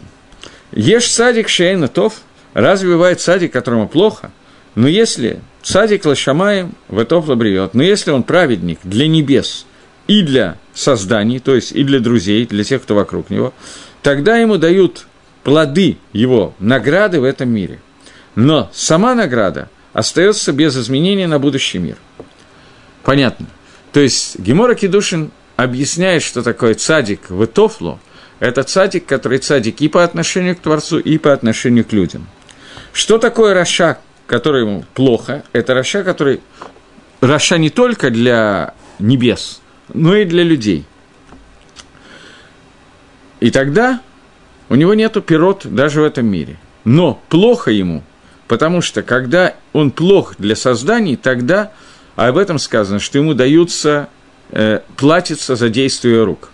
ешь садик шейна тов, разве бывает садик, которому плохо? Но если садик лашамаем, ветов лабриет, но если он праведник для небес и для созданий, то есть и для друзей, для тех, кто вокруг него, тогда ему дают плоды его награды в этом мире. Но сама награда остается без изменения на будущий мир. Понятно. То есть Гемора Кедушин объясняет, что такое цадик וטוב לו, это цадик, который цадик и по отношению к Творцу, и по отношению к людям. Что такое Раша, который ему плохо? Это Раша, который... Раша не только для небес, но и для людей. И тогда у него нету пирот даже в этом мире. Но плохо ему, потому что когда он плох для созданий, тогда, а об этом сказано, что ему даются э, платится за действие рук.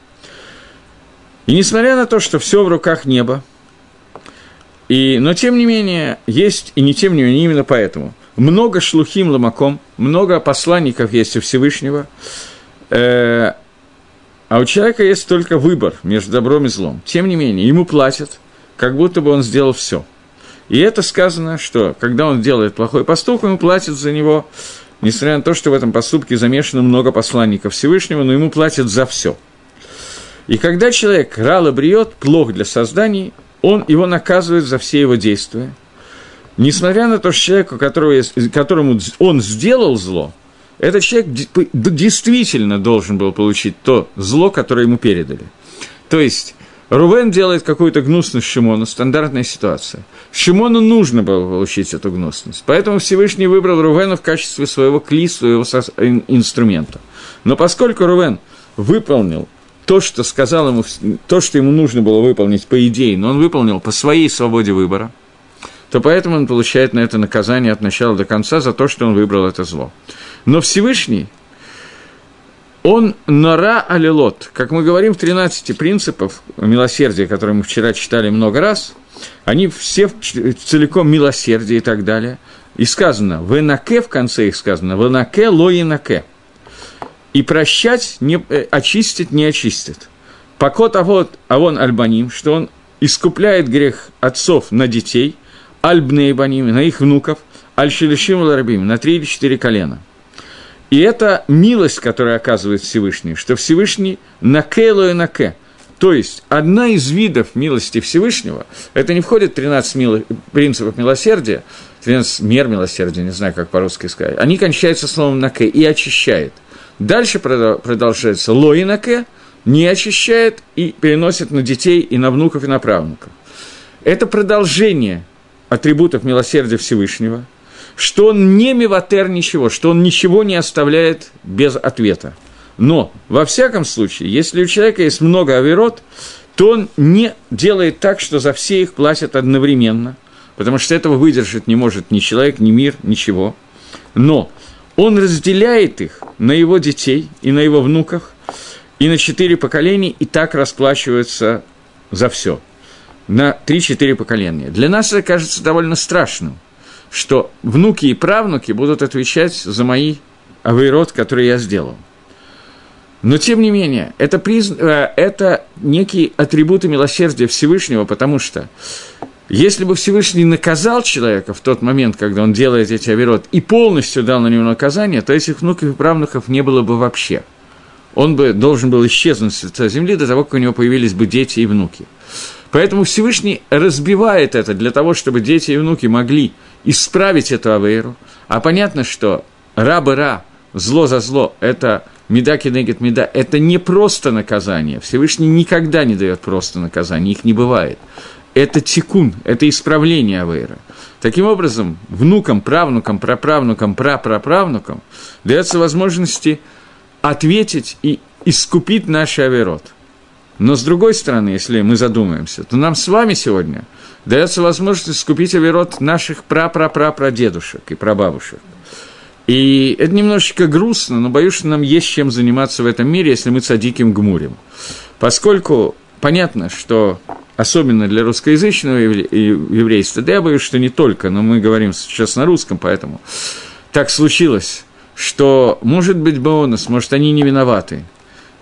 И несмотря на то, что все в руках неба, и, но тем не менее, есть, и не тем не менее, именно поэтому, много шлухим ломаком, много посланников есть у Всевышнего, э, а у человека есть только выбор между добром и злом. Тем не менее, ему платят, как будто бы он сделал все. И это сказано, что когда он делает плохой поступок, ему платят за него несмотря на то, что в этом поступке замешано много посланников Всевышнего, но ему платят за все. И когда человек рало бриет, плох для созданий, он его наказывает за все его действия. несмотря на то, что человеку, которого, которому он сделал зло, этот человек действительно должен был получить то зло, которое ему передали. То есть, Рувен делает какую-то гнусность Шимону, стандартная ситуация. Шимону нужно было получить эту гнусность. Поэтому Всевышний выбрал Рувена в качестве своего кли, своего инструмента. Но поскольку Рувен выполнил то, что сказал ему, то, что ему нужно было выполнить по идее, но он выполнил по своей свободе выбора, то поэтому он получает на это наказание от начала до конца за то, что он выбрал это зло. Но Всевышний, он нора алилот. Как мы говорим в 13 принципах милосердия, которые мы вчера читали много раз, они все целиком милосердие и так далее. И сказано, «венаке» в конце их сказано, «венаке лоинаке». И прощать, не, э, очистить не очистит. Покот авод авон альбаним, что он искупляет грех отцов на детей, альбные баним, на их внуков, аль-шилишим ларабим, на три или четыре колена – и это милость, которую оказывает Всевышний, что Всевышний накело и наке. То есть, одна из видов милости Всевышнего, это не входит в 13 мил... принципов милосердия, 13 мер милосердия, не знаю, как по-русски сказать, они кончаются словом наке и очищает. Дальше продолжается ло и наке, не очищает и переносит на детей и на внуков и на правнуков. Это продолжение атрибутов милосердия Всевышнего – что он не миватер ничего, что он ничего не оставляет без ответа. Но, во всяком случае, если у человека есть много аверот, то он не делает так, что за все их платят одновременно, потому что этого выдержать не может ни человек, ни мир, ничего. Но он разделяет их на его детей и на его внуков, и на четыре поколения, и так расплачивается за все. На три-четыре поколения. Для нас это кажется довольно страшным – что внуки и правнуки будут отвечать за мои авейрот, которые я сделал. Но, тем не менее, это, приз... Э, это некие атрибуты милосердия Всевышнего, потому что если бы Всевышний наказал человека в тот момент, когда он делает эти авирот, и полностью дал на него наказание, то этих внуков и правнуков не было бы вообще. Он бы должен был исчезнуть с лица земли до того, как у него появились бы дети и внуки. Поэтому Всевышний разбивает это для того, чтобы дети и внуки могли исправить эту авейру. А понятно, что раба ра, зло за зло, это меда кенегет меда, это не просто наказание. Всевышний никогда не дает просто наказание, их не бывает. Это тикун, это исправление авейра. Таким образом, внукам, правнукам, праправнукам, прапраправнукам дается возможности ответить и искупить наш авирот. Но с другой стороны, если мы задумаемся, то нам с вами сегодня – дается возможность искупить оверот наших прапрапрапрадедушек и прабабушек. И это немножечко грустно, но боюсь, что нам есть чем заниматься в этом мире, если мы цадиким гмурим. Поскольку понятно, что особенно для русскоязычного еврейства, да я боюсь, что не только, но мы говорим сейчас на русском, поэтому так случилось, что, может быть, бонус, может, они не виноваты,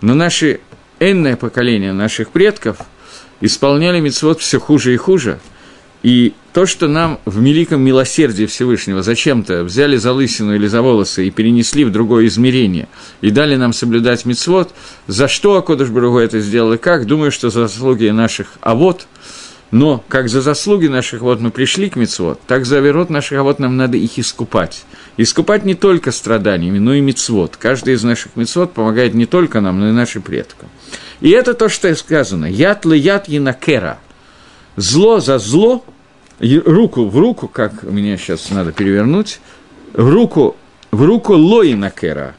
но наши энное поколение наших предков исполняли мецвод все хуже и хуже – и то, что нам в великом милосердии Всевышнего зачем-то взяли за лысину или за волосы и перенесли в другое измерение, и дали нам соблюдать мицвод, за что Акодыш Баругу это сделал и как, думаю, что за заслуги наших авод, но как за заслуги наших вот мы пришли к мицвод, так за верот наших авод нам надо их искупать. Искупать не только страданиями, но и мицвод. Каждый из наших мицвод помогает не только нам, но и нашим предкам. И это то, что сказано. Яд ли яд янакера. Зло за зло – руку в руку, как мне сейчас надо перевернуть, в руку, в руку Лоинакера.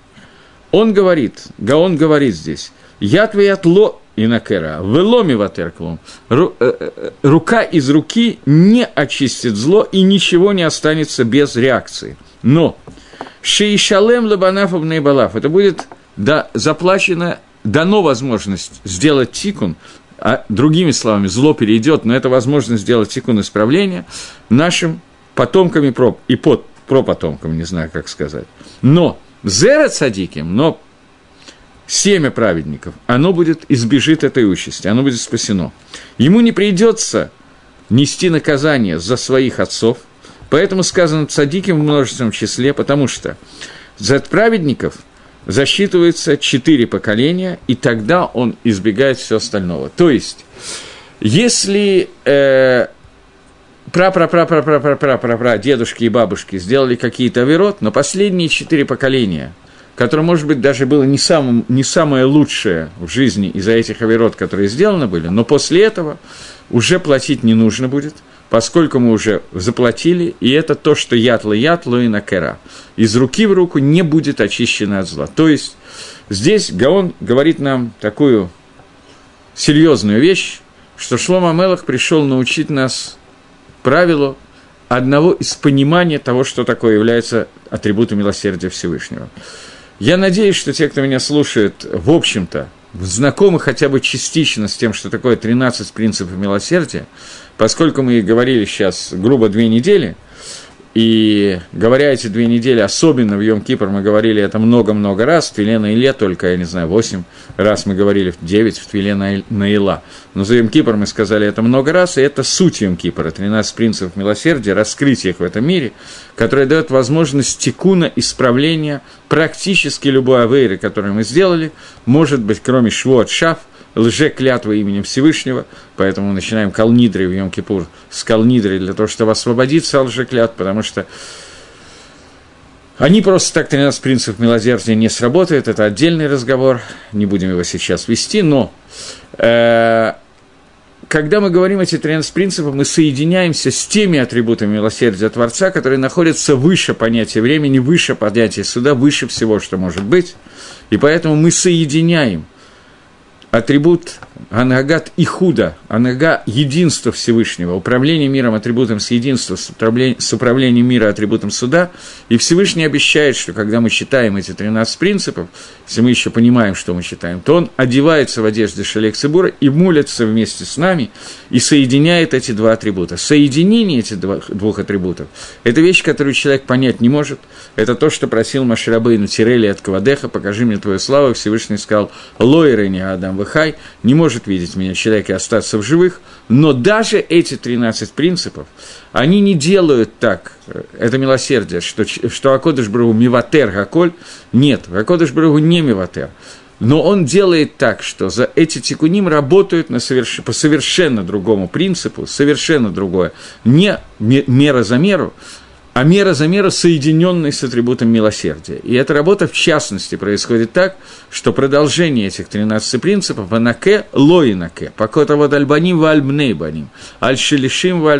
Он говорит, Гаон говорит здесь, я твоя ло инакера, веломи ватерклом. Э, э, рука из руки не очистит зло, и ничего не останется без реакции. Но шейшалем лабанафов наибалаф, это будет да, заплачено, дано возможность сделать тикун а другими словами, зло перейдет, но это возможность сделать тикун исправления нашим потомками проб, и под пропотомкам, не знаю, как сказать. Но зера садиким, но семя праведников, оно будет избежит этой участи, оно будет спасено. Ему не придется нести наказание за своих отцов, поэтому сказано цадиким в множественном числе, потому что за праведников – засчитывается четыре поколения, и тогда он избегает всего остального. То есть, если э, пра-пра-пра-пра-пра-пра-пра-пра дедушки и бабушки сделали какие-то оверот, но последние четыре поколения, которое, может быть, даже было не, самым, не самое лучшее в жизни из-за этих оверот, которые сделаны были, но после этого уже платить не нужно будет, поскольку мы уже заплатили, и это то, что ятла ятлу и накера. Из руки в руку не будет очищено от зла. То есть здесь Гаон говорит нам такую серьезную вещь, что Шлома Мелах пришел научить нас правилу одного из понимания того, что такое является атрибутом милосердия Всевышнего. Я надеюсь, что те, кто меня слушает, в общем-то, знакомы хотя бы частично с тем, что такое 13 принципов милосердия, поскольку мы говорили сейчас грубо две недели – и говоря эти две недели, особенно в Йом-Кипр, мы говорили это много-много раз, в Твиле Наиле только, я не знаю, восемь раз мы говорили, девять в Твиле Наила. Но за Йом-Кипр мы сказали это много раз, и это суть Йом-Кипра, 13 принципов милосердия, раскрытие их в этом мире, которое дает возможность тикуна исправления практически любой авейры, которую мы сделали, может быть, кроме Швуот Шаф – лже-клятвы именем Всевышнего, поэтому мы начинаем калнидры в Йом-Кипур с калнидры для того, чтобы освободиться от лже-клятв, потому что они просто так 13 принципов милосердия не сработают, это отдельный разговор, не будем его сейчас вести, но э, когда мы говорим эти 13 принципов, мы соединяемся с теми атрибутами милосердия Творца, которые находятся выше понятия времени, выше понятия суда, выше всего, что может быть, и поэтому мы соединяем – атрибут анагат и худа, анага – единство Всевышнего, управление миром атрибутом с единства, с управлением, с управлением мира атрибутом суда, и Всевышний обещает, что когда мы читаем эти 13 принципов, если мы еще понимаем, что мы читаем, то он одевается в одежды Шалек Цибура и молится вместе с нами и соединяет эти два атрибута. Соединение этих двух атрибутов – это вещь, которую человек понять не может. Это то, что просил Маширабейну Тирели от Кавадеха, покажи мне твою славу. Всевышний сказал, Лойрени Адам Вахай, не может видеть меня человек и остаться в живых, но даже эти 13 принципов, они не делают так, это милосердие, что, что Акодыш Брагу миватер гаколь, нет, Акодыш Брагу не миватер, но он делает так, что за эти тикуним работают на соверш... по совершенно другому принципу, совершенно другое, не мера за меру, а мера за меру соединенной с атрибутом милосердия. И эта работа, в частности, происходит так, что продолжение этих 13 принципов «Анаке лоинаке», «Покота вот альбаним ва альбнейбаним», «Аль-шелишим ва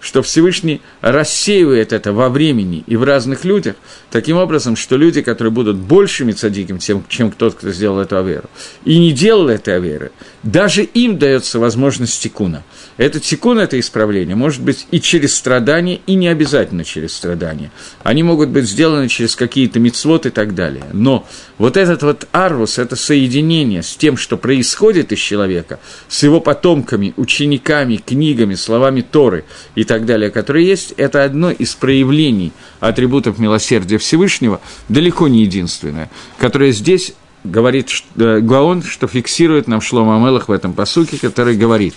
что Всевышний рассеивает это во времени и в разных людях, таким образом, что люди, которые будут большими цадиком, тем, чем тот, кто сделал эту аверу, и не делал этой аверы, даже им дается возможность тикуна. Это тикун, это исправление, может быть и через страдания, и не обязательно через страдания. Они могут быть сделаны через какие-то мицвод и так далее. Но вот этот вот арвус, это соединение с тем, что происходит из человека, с его потомками, учениками, книгами, словами Торы и так далее, которые есть, это одно из проявлений атрибутов милосердия Всевышнего, далеко не единственное, которое здесь говорит э, Гаон, что фиксирует нам Шлома Амелах в этом посуке, который говорит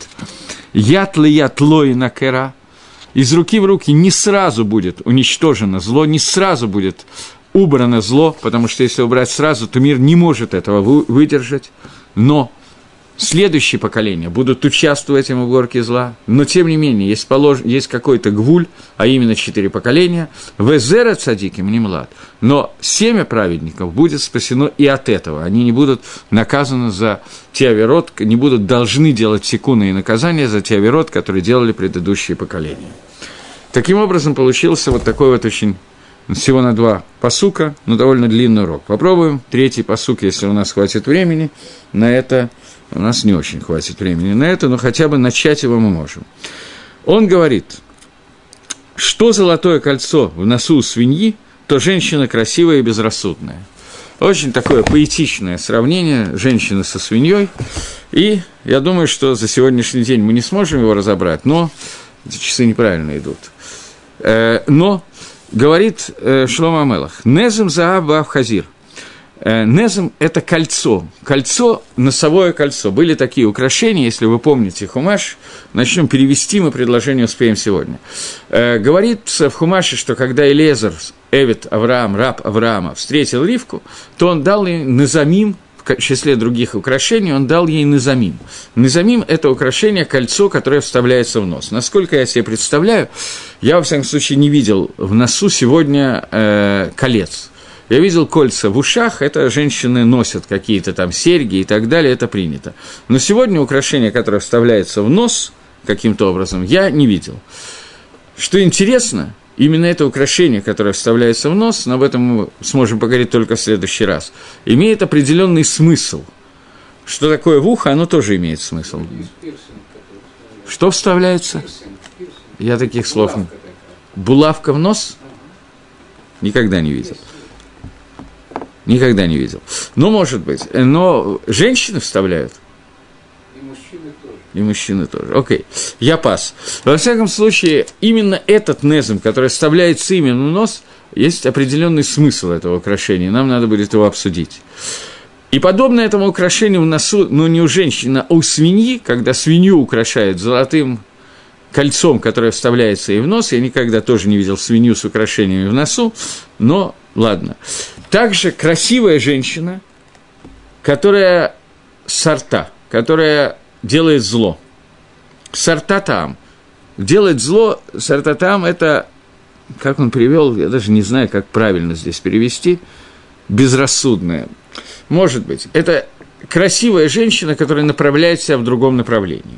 «Ят ли ят лой накера» из руки в руки не сразу будет уничтожено зло, не сразу будет убрано зло, потому что если убрать сразу, то мир не может этого выдержать, но следующие поколения будут участвовать в уборке зла, но тем не менее есть, полож... есть какой-то гвуль, а именно четыре поколения, везера цадиким не млад, но семя праведников будет спасено и от этого, они не будут наказаны за те аверот, не будут должны делать секуны и наказания за те аверот, которые делали предыдущие поколения. Таким образом, получился вот такой вот очень всего на два посука, но довольно длинный урок. Попробуем третий посук, если у нас хватит времени, на это у нас не очень хватит времени на это, но хотя бы начать его мы можем. Он говорит, что золотое кольцо в носу у свиньи, то женщина красивая и безрассудная. Очень такое поэтичное сравнение женщины со свиньей. И я думаю, что за сегодняшний день мы не сможем его разобрать, но эти часы неправильно идут. Э, но говорит э, Шлома Амелах, «Незем зааба хазир». Э, Незем – это кольцо. Кольцо, носовое кольцо. Были такие украшения, если вы помните Хумаш. Начнем перевести, мы предложение успеем сегодня. Э, говорится в Хумаше, что когда Элезер, Эвид Авраам, раб Авраама, встретил Ривку, то он дал ей назамим в числе других украшений, он дал ей низамим. Низамим – это украшение, кольцо, которое вставляется в нос. Насколько я себе представляю, я, во всяком случае, не видел в носу сегодня э, колец. Я видел кольца в ушах, это женщины носят какие-то там серьги и так далее, это принято. Но сегодня украшение, которое вставляется в нос каким-то образом, я не видел. Что интересно, именно это украшение, которое вставляется в нос, но об этом мы сможем поговорить только в следующий раз, имеет определенный смысл. Что такое в ухо, оно тоже имеет смысл. Что вставляется? Я таких слов не... Булавка в нос? Никогда не видел. Никогда не видел. Ну, может быть. Но женщины вставляют. И мужчины тоже. И мужчины тоже. Окей. Я пас. Во всяком случае, именно этот незм, который вставляется именно в нос, есть определенный смысл этого украшения. Нам надо будет его обсудить. И подобно этому украшению в носу, но не у женщины, а у свиньи, когда свинью украшают золотым кольцом, которое вставляется ей в нос. Я никогда тоже не видел свинью с украшениями в носу, но ладно. Также красивая женщина, которая сорта, которая делает зло. Сорта там. Делает зло, сорта там – это, как он привел, я даже не знаю, как правильно здесь перевести, безрассудная. Может быть, это красивая женщина, которая направляет себя в другом направлении.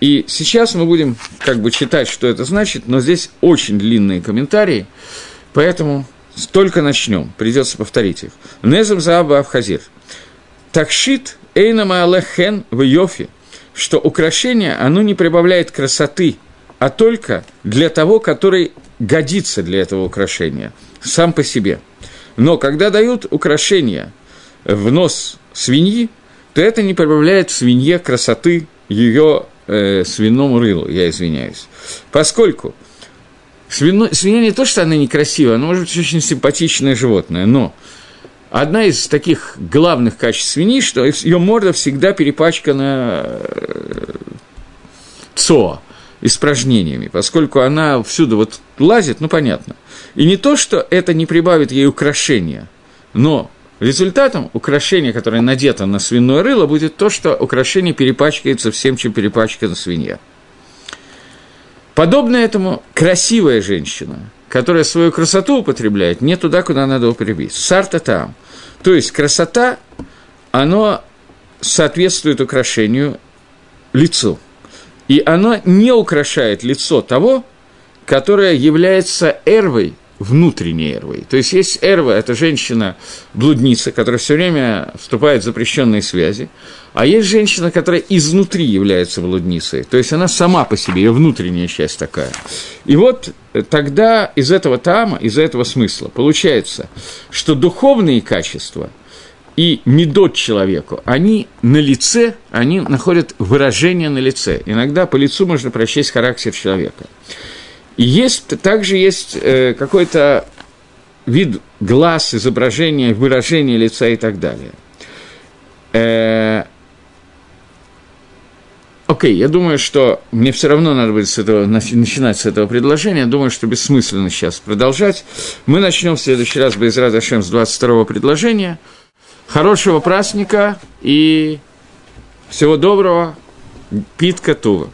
И сейчас мы будем как бы читать, что это значит, но здесь очень длинные комментарии, поэтому только начнем, придется повторить их. Незам Зааба Авхазир. Такшит Эйна Маалехен в Йофи, что украшение, оно не прибавляет красоты, а только для того, который годится для этого украшения, сам по себе. Но когда дают украшение в нос свиньи, то это не прибавляет свинье красоты ее э, свиному рылу, я извиняюсь. Поскольку Свино, свинья не то, что она некрасивая, она может быть очень симпатичное животное, но одна из таких главных качеств свиньи, что ее морда всегда перепачкана э, цоа, испражнениями, поскольку она всюду вот лазит, ну, понятно. И не то, что это не прибавит ей украшения, но результатом украшения, которое надето на свиное рыло, будет то, что украшение перепачкается всем, чем перепачкана свинья. Подобно этому красивая женщина, которая свою красоту употребляет не туда, куда надо употребить. Сарта там. То есть красота, оно соответствует украшению лицу. И оно не украшает лицо того, которое является эрвой внутренней эрвой. То есть есть эрва, это женщина-блудница, которая все время вступает в запрещенные связи, а есть женщина, которая изнутри является блудницей, то есть она сама по себе, ее внутренняя часть такая. И вот тогда из этого тама, из этого смысла получается, что духовные качества и медот человеку, они на лице, они находят выражение на лице. Иногда по лицу можно прочесть характер человека. Есть, также есть э, какой-то вид глаз, изображение, выражение лица и так далее. Э, Окей, okay, я думаю, что мне все равно надо будет с этого, начинать с этого предложения. Думаю, что бессмысленно сейчас продолжать. Мы начнем в следующий раз без Радашем с 22 предложения. Хорошего праздника и всего доброго. Питка Тува.